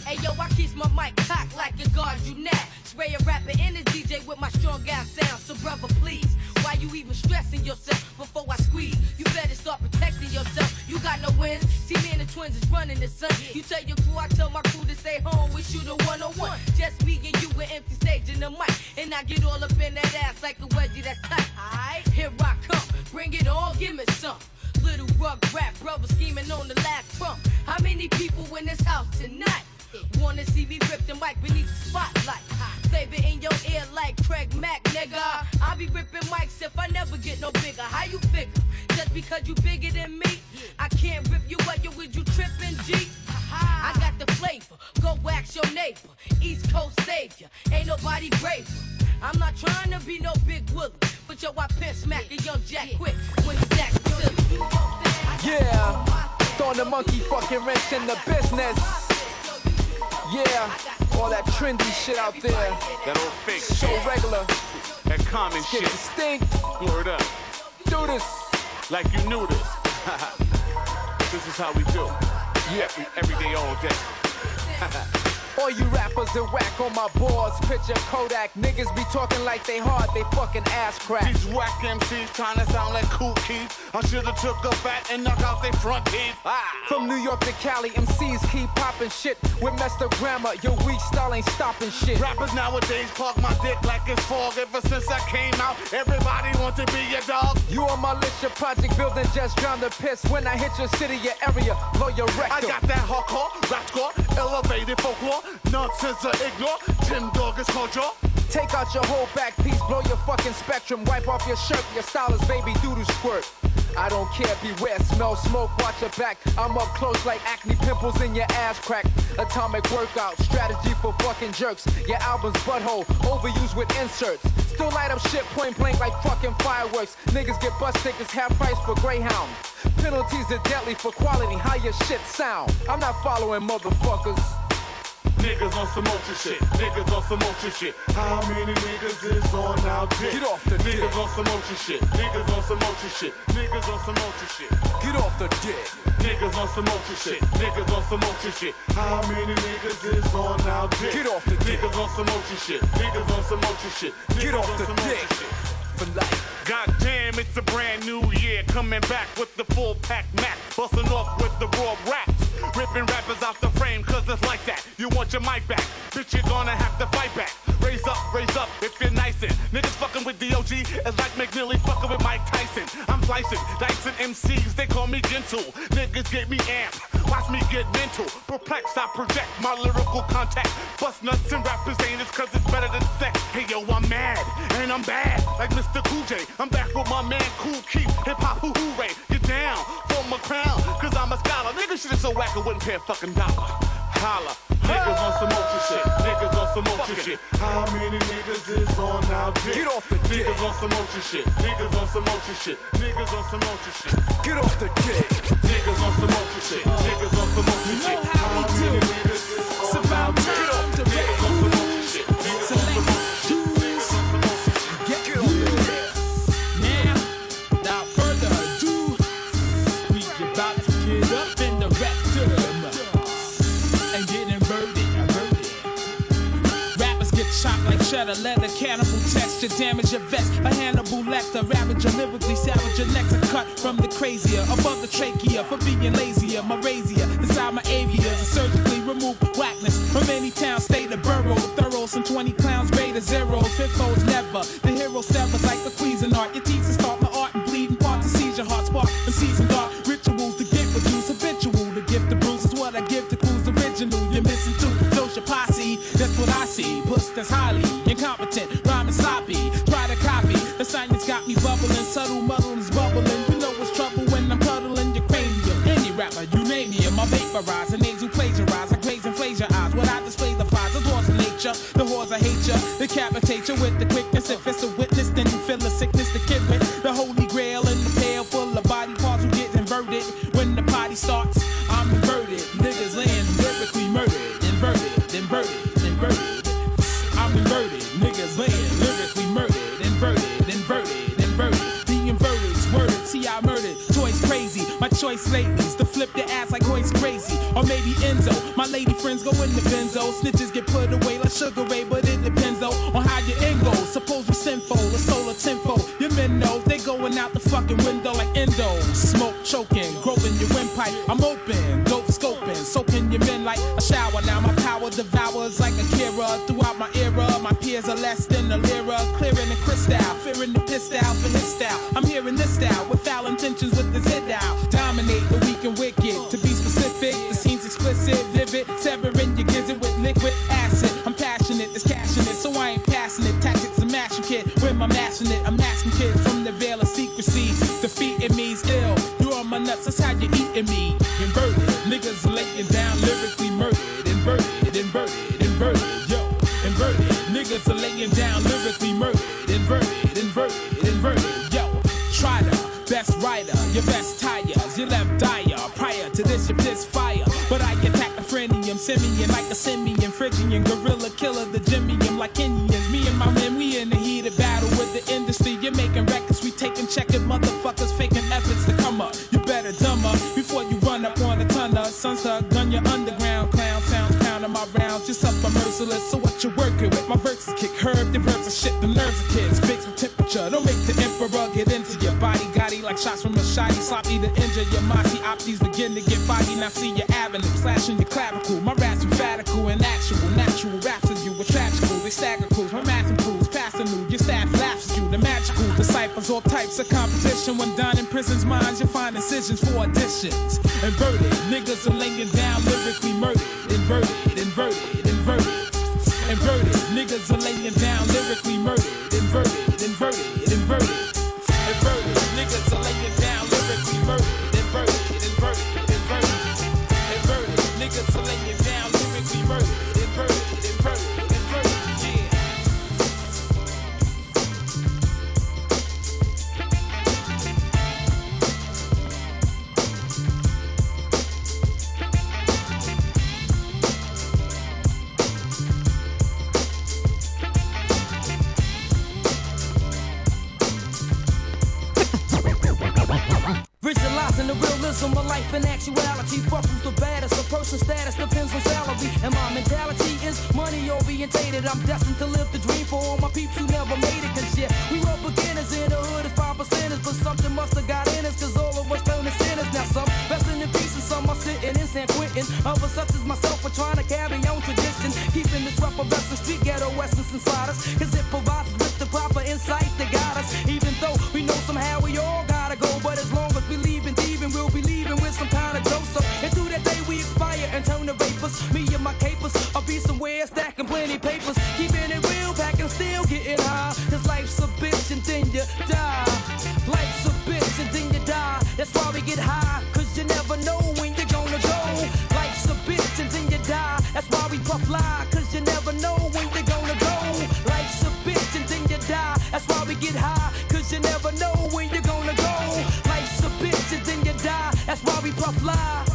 [SPEAKER 49] Hey yo, I keep my mic cocked like a guard you now. Spray a rapper in the DJ with my strong ass sound. So brother, please, why you even stressing yourself before I squeeze? You better start protecting yourself. You got no wins. See me and the twins is running the sun. You tell your crew, I tell my crew to stay home. We shoot a one on one. Just me and you with empty stage in the mic. And I get all up in that ass like a wedgie that's tight. Alright, here I come. Bring it on, give me some. Little rug rap brother scheming on the last trump. How many people in this house tonight? Wanna see me rip the mic beneath the spotlight. Flavor in your ear like Craig Mack, nigga. I be ripping mics if I never get no bigger. How you figure? Just because you bigger than me, I can't rip you up. Yo, would you tripping, G? I got the flavor. Go wax your neighbor. East Coast savior. Ain't nobody braver. I'm not trying to be no big Willie, but yo, I pimp smack a young Jack quick when silly.
[SPEAKER 24] Yeah, throwing the monkey fucking wrench in the business. Yeah, all that trendy shit out there.
[SPEAKER 50] That old fake
[SPEAKER 24] So regular.
[SPEAKER 50] That
[SPEAKER 1] common
[SPEAKER 50] Let's get
[SPEAKER 1] shit.
[SPEAKER 50] distinct.
[SPEAKER 1] Word up.
[SPEAKER 50] Do this.
[SPEAKER 1] Like you knew this. [laughs] this is how we do. Yeah. Every, every day, all day. [laughs]
[SPEAKER 50] All you rappers that whack on my boards, picture Kodak. Niggas be talking like they hard, they fucking ass crack.
[SPEAKER 1] These whack MCs trying to sound like Kool Keith. I should've took a bat and knocked out their front teeth. Ah.
[SPEAKER 50] From New York to Cali, MCs keep popping shit with messed up grammar. Your weak style ain't stopping shit.
[SPEAKER 1] Rappers nowadays clog my dick like it's fog. Ever since I came out, everybody want to be a dog.
[SPEAKER 50] You on my list, your project building just drown the piss. When I hit your city, your area, blow your
[SPEAKER 1] I got that hardcore, rapcore, elevated folklore, nonsense I ignore. Tim Dog is culture.
[SPEAKER 50] Take out your whole back piece, blow your fucking spectrum, wipe off your shirt, your style is baby doodle squirt. I don't care, beware, smell smoke, watch your back. I'm up close like acne pimples in your ass crack. Atomic workout, strategy for fucking jerks. Your album's butthole, overused with inserts. Still light up shit point blank like fucking fireworks. Niggas get bus tickets half price for Greyhound. Penalties are deadly for quality, how your shit sound. I'm not following motherfuckers.
[SPEAKER 1] Niggas on some ultra shit. Niggas on some ultra shit. How many niggas is on our dick?
[SPEAKER 50] Get off the
[SPEAKER 1] Niggas
[SPEAKER 50] dick.
[SPEAKER 1] on some ultra shit. Niggas on some ultra shit. Niggas on some ultra shit.
[SPEAKER 50] Get off the dick.
[SPEAKER 1] Niggas on some ultra shit. Niggas on some ultra shit. How many niggas is on our dick?
[SPEAKER 50] Get off the dick.
[SPEAKER 1] Niggas on some ultra shit. Niggas on some ultra shit.
[SPEAKER 50] Get
[SPEAKER 1] Niggas
[SPEAKER 50] off
[SPEAKER 1] on
[SPEAKER 50] the
[SPEAKER 1] some
[SPEAKER 50] dick.
[SPEAKER 1] shit.
[SPEAKER 50] For life.
[SPEAKER 1] God damn, it's a brand new year. Coming back with the full pack Mac. Busting off with the raw raps. Ripping rappers out the frame, cause it's like that. You want your mic back. Bitch, you're gonna have to fight back. Raise up, raise up if you're nice and Niggas fucking with DOG is like McNeeley fucking with Mike Tyson. I'm slicing, dicing MCs, they call me gentle. Niggas get me amped. Watch me get mental. Perplexed, I project my lyrical contact. Bust nuts and rappers ain't it cause it's better than sex. Hey yo, I'm mad and I'm bad. Like Mr. Cool J. I'm back with my man Kool Keith. Hip hop hoo hooray. Get down for my crown. Cause I'm a scholar. Niggas shit is so whack I wouldn't pay a fucking dollar. Holla. Niggas on some ultra shit. Niggas some ultra shit. How many niggas is on dick?
[SPEAKER 50] Get off the dick.
[SPEAKER 1] Niggas on some ultra shit. Niggas on some ultra shit. Niggas on some ultra shit.
[SPEAKER 50] Get off the dick.
[SPEAKER 1] Niggas on some ultra shit. Niggas on some ultra shit.
[SPEAKER 51] how
[SPEAKER 1] many
[SPEAKER 51] do.
[SPEAKER 1] niggas
[SPEAKER 51] cheddar, leather, cannibal texture, damage your vest. A Hannibal Lecter, ravage your lyrically, savage your a cut from the crazier, above the trachea for being lazier. My razor inside my avias, surgically remove whackness from any town, state, or borough. Thorough, some 20 clowns, beta zeros, fifos never. The hero severs like the Cuisinart. That's highly incompetent, rhyming sloppy. Try to copy. The science got me bubbling, subtle muddle is bubbling. You know what's trouble when I'm cuddling your cranium. Any rapper, you name me, I vaporize. The names who plagiarize, I glaze and glaze your eyes. What I display the fires, the laws of nature. The whores I hate ya, decapitate you with the quickness. If it's a witness, then you feel the sickness. The kid with the holy choice lately's to flip their ass like Royce crazy. Or maybe Enzo. My lady friends go in the benzo. Snitches get put away like Sugar Ray, but it depends though on how your end goes. Suppose you sinful, a solar tenfold. Your men know they going out the fucking window like endo. Smoke choking, groping your windpipe. I'm open, dope scoping, soaking your men like a shower. Now my power devours like a Kira throughout my era. My peers are less than a lira, clearing the crystal, fearing the piss out for his style. I'm hearing this style
[SPEAKER 8] incisions for auditions.
[SPEAKER 52] Cause you never know when you're gonna go. Life's a bitch and then you die. That's why we puff lie.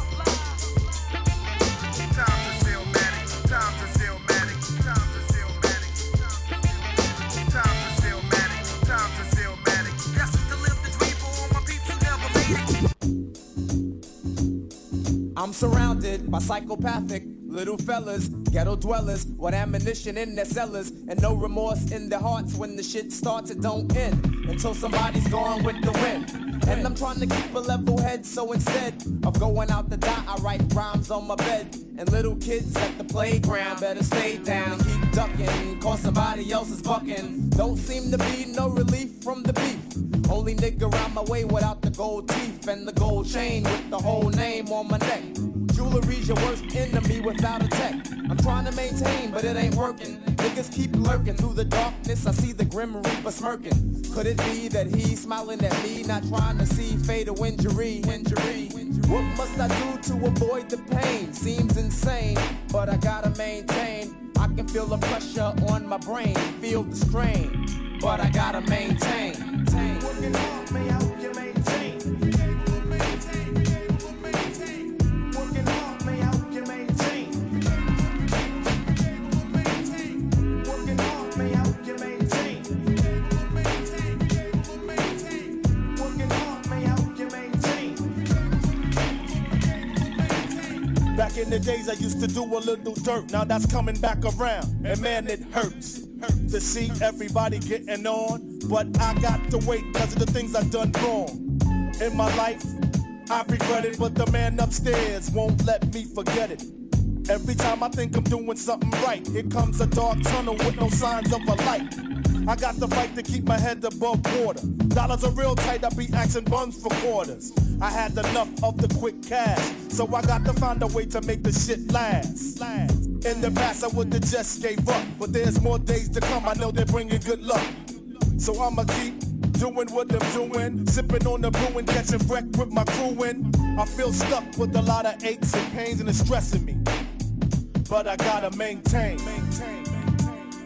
[SPEAKER 53] I'm surrounded by psychopathic little fellas, ghetto dwellers, with ammunition in their cellars, and no remorse in their hearts when the shit starts, it don't end until somebody's gone with the wind. And I'm trying to keep a level head, so instead of going out the dot, I write rhymes on my bed. And little kids at the playground better stay down and keep ducking, cause somebody else is bucking. Don't seem to be no relief from the beef. Only nigga around my way without the gold teeth and the gold chain with the whole name on my neck. Jewelry's your worst enemy without a tech. I'm trying to maintain, but it ain't working. Niggas keep lurking through the darkness. I see the grim reaper smirking. Could it be that he's smiling at me, not trying to see fatal injury? Injury. What must I do to avoid the pain? Seems insane, but I gotta maintain. I can feel the pressure on my brain, feel the strain, but I gotta maintain. Working may I
[SPEAKER 42] Back in the days, I used to do a little dirt. Now that's coming back around. And man, it hurts to see everybody getting on. But I got to wait because of the things I've done wrong. In my life, I regret it, but the man upstairs won't let me forget it. Every time I think I'm doing something right, here comes a dark tunnel with no signs of a light. I got to fight to keep my head above water. Dollars are real tight, I be asking buns for quarters. I had enough of the quick cash, so I got to find a way to make the shit last. In the past, I would've just gave up, but there's more days to come. I know they're bringing good luck, so I'ma keep doing what I'm doing, sipping on the brew and catching wreck with my crew in. I feel stuck with a lot of aches and pains, and it's stressing me, but I gotta maintain. maintain.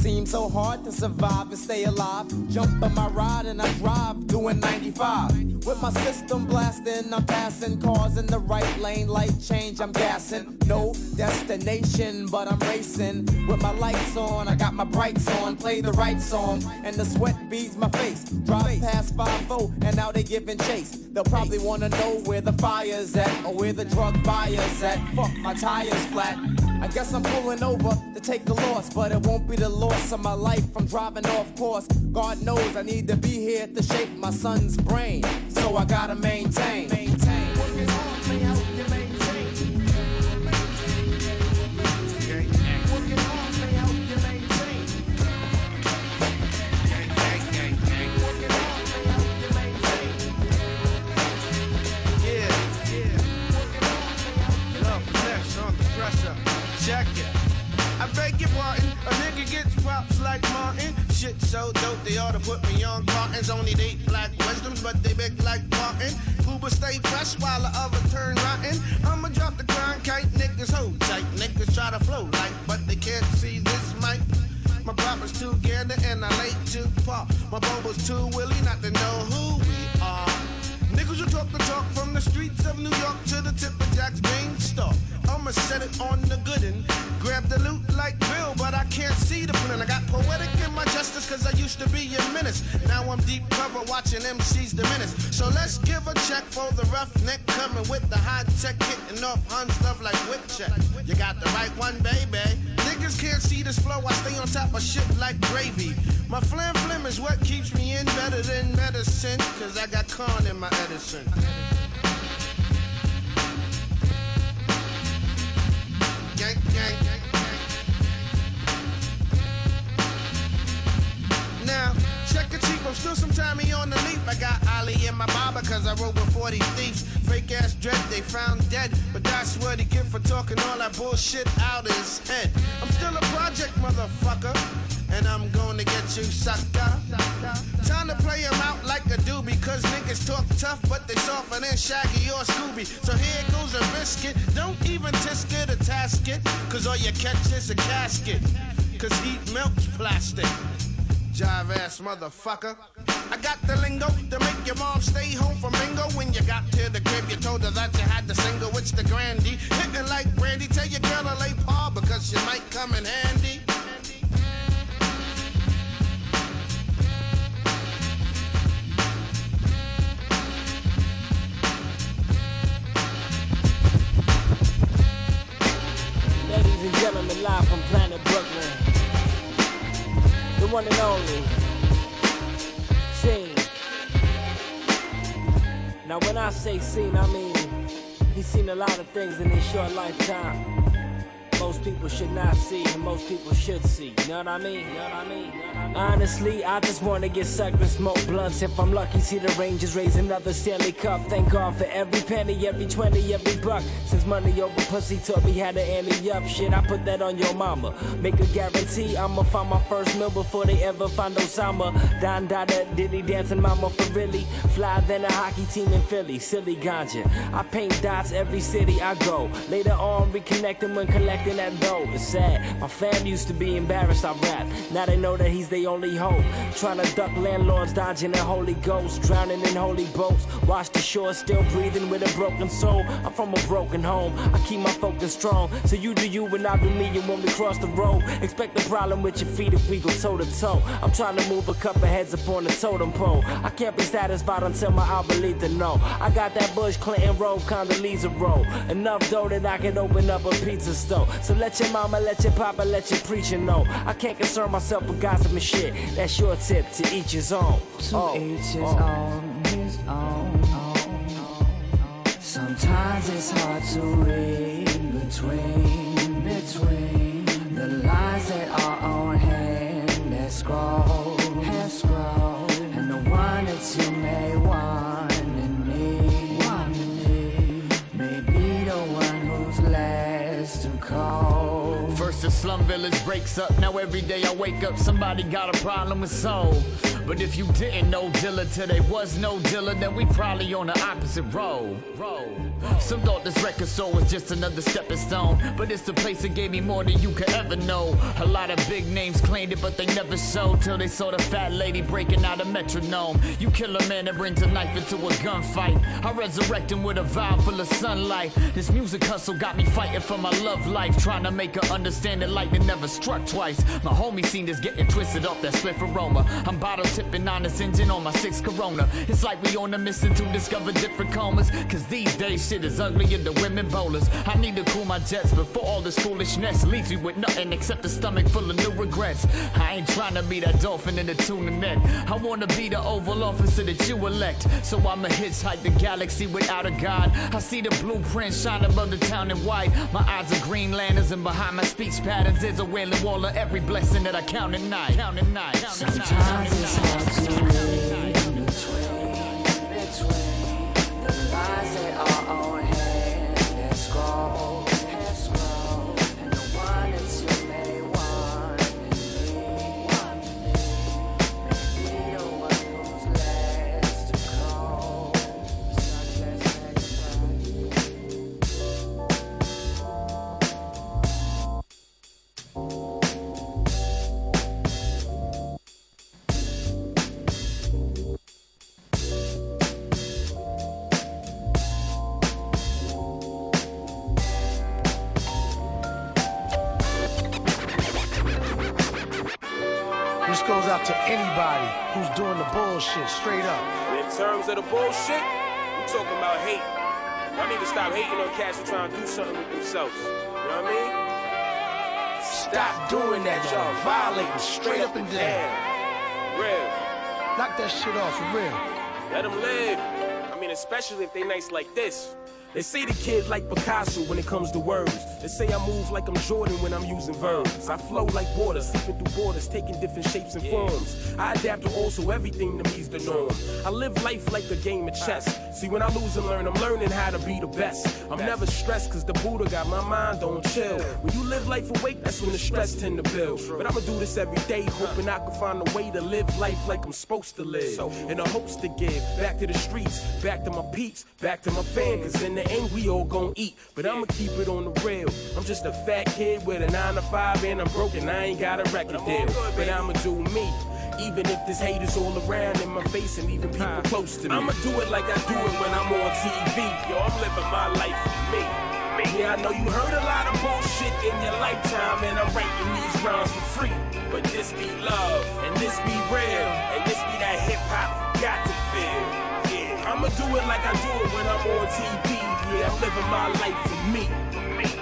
[SPEAKER 53] Seems so hard to survive and stay alive. Jump on my ride and I drive, doing 95. With my system blasting, I'm passing cars in the right lane. Light change, I'm gassing. No destination, but I'm racing. With my lights on, I got my brights on. Play the right song, and the sweat beads my face. Drive past 5 and now they giving chase. They'll probably wanna know where the fire's at or where the drug buyer's at. Fuck, my tire's flat. I guess I'm pulling over to take the loss, but it won't be the loss of my life from driving off course. God knows I need to be here to shape my son's brain, so I gotta maintain.
[SPEAKER 54] Stay fresh while the other turn rotten. I'ma drop the grind kite, niggas hold tight. Niggas try to flow like, but they can't see this mic. My proper's too gander and I late too far. My bobo's too willy not to know who we are. Niggas will talk the talk from the streets of New York to the tip of Jack's store. I'ma set it on the good end. Grab the loot like Bill, but I can't see the plan. I got poetic in my justice cause I used to be a menace. Now I'm deep cover watching MCs diminish. So let's give a check for the roughneck coming with the high tech hitting off Hun stuff like whip check. You got the right one, baby. Niggas can't see this flow, I stay on top of shit like gravy. My flim flim is what keeps me in better than medicine, cause I got corn in my Edison. Gang, gang, gang, I'm still some Tommy on the leap. I got Ali in my barber cause I rode with 40 thieves. Fake ass dread, they found dead. But that's what he get for talking all that bullshit out of his head. I'm still a project motherfucker. And I'm gonna get you sucker. Time to play him out like a doobie. Cause niggas talk tough, but they softer than Shaggy or Scooby. So here goes a biscuit. Don't even tisk it or task it. Cause all you catch is a casket. Cause heat melts plastic. Jive ass motherfucker. I got the lingo to make your mom stay home from bingo. When you got to the crib, you told her that you had the single. It's the grandy. Hitting like brandy. Tell your girl to lay paw because she might come in handy.
[SPEAKER 55] Ladies and gentlemen, live from Planet Brooklyn. The one and only. Scene. Now, when I say scene, I mean he's seen a lot of things in his short lifetime. Most people should not see, and most people should see. You know what I mean? You know what I mean? Honestly, I just wanna get sucked and smoke blunts. If I'm lucky, see the Rangers raise another Stanley Cup. Thank God for every penny, every 20, every buck. Since money over pussy taught me how to ante up shit, I put that on your mama. Make a guarantee I'ma find my first meal before they ever find Osama. Don Dada, Diddy dancing mama for really. Fly than a hockey team in Philly, silly ganja. I paint dots every city I go. Later on, reconnecting when collecting that dough. It's sad. My fam used to be embarrassed I rap. Now they know that he's the only hope. Trying to duck landlords, dodging the holy ghost. Drowning in holy boats. Watch the shore, still breathing with a broken soul. I'm from a broken home. I keep my focus strong. So you do you and I do me. And when we cross the road, expect a problem with your feet if we go toe to toe. I'm trying to move a couple heads up on the totem pole. I can't be satisfied until my Albalita know. I got that Bush Clinton roll, Condoleezza roll. Enough dough that I can open up a pizza store. So let your mama, let your papa, let your preacher know. I can't concern myself with gossip and shit. That's your tip to each his own.
[SPEAKER 56] To oh, each his oh. own, his own. Sometimes it's hard to read between, between the lines that are on hand that scroll, have scroll, and the one that you may want
[SPEAKER 57] slum village breaks up, now every day I wake up, somebody got a problem with soul.
[SPEAKER 58] But if you didn't know Dilla till there was no Dilla, then we probably on the opposite road. Some thought this record store was just another stepping stone, but it's the place that gave me more than you could ever know. A lot of big names claimed it, but they never showed till they saw the fat lady breaking out a metronome. You kill a man that brings a knife into a gunfight. I resurrect him with a vibe full of sunlight. This music hustle got me fighting for my love life, trying to make her understand that lightning never struck twice. My homie seen this getting twisted off that spliff aroma. I'm bottle tipping on this engine on my six Corona. It's like we on a mission to discover different comas. Cause these days shit is uglier than women bowlers. I need to cool my jets before all this foolishness leaves me with nothing except a stomach full of new regrets. I ain't trying to be that dolphin in the tuna net. I wanna be the oval officer that you elect. So I'ma hitchhike the galaxy without a god. I see the blueprint shine above the town in white. My eyes are green lanterns and behind my speech patterns is a wailing wall of every blessing that I count at night. Count at night. Count at night.
[SPEAKER 56] Sometimes it's hard
[SPEAKER 43] Terms of the bullshit, we talking about hate. Y'all need to stop hating on cats who trying to do something with themselves. You know what I mean?
[SPEAKER 59] Stop doing that, y'all. Violating straight up and down.
[SPEAKER 43] Real.
[SPEAKER 59] Knock that shit off for real.
[SPEAKER 43] Let them live. I mean, especially if they nice like this. They say the kid like Picasso when it comes to words. They say I move like I'm Jordan when I'm using verbs. I flow like water, slipping through borders, taking different shapes and forms. I adapt to also everything to me's the norm. I live life like a game of chess. See, when I lose and learn, I'm learning how to be the best. I'm never stressed cause the Buddha got my mind on chill. When you live life awake, that's when the stress tend to build. But I'ma do this every day, hoping I can find a way to live life like I'm supposed to live. In the hopes to give back to the streets, back to my peeps, back to my fam. Cause in the end, we all gon' eat. But I'ma keep it on the real. I'm just a fat kid with a 9 to 5 and I'm broken. I ain't got a record deal. But I'ma do me. Even if this hate is all around in my face and even people close to me. I'ma do it like I do it when I'm on TV. Yo, I'm living my life for me. Yeah, I know you heard a lot of bullshit in your lifetime, and I'm writing these rhymes for free. But this be love, and this be real, and this be that hip hop got to feel. Yeah, I'ma do it like I do it when I'm on TV. I'm living my life for me.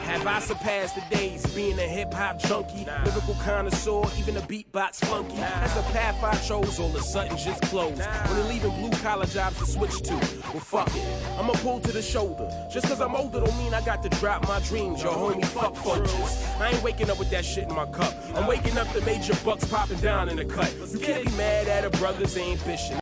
[SPEAKER 43] Have I surpassed the days being a hip hop junkie, lyrical connoisseur, even a beatbox flunky? That's the path I chose, all of a sudden just closed. When leaving blue collar jobs to switch to, well fuck it, I'ma pull to the shoulder. Just cause I'm older don't mean I got to drop my dreams, yo homie, fuck funches. I ain't waking up with that shit in my cup. I'm waking up to major bucks popping down in the cut. You can't be mad at a brother's ambition.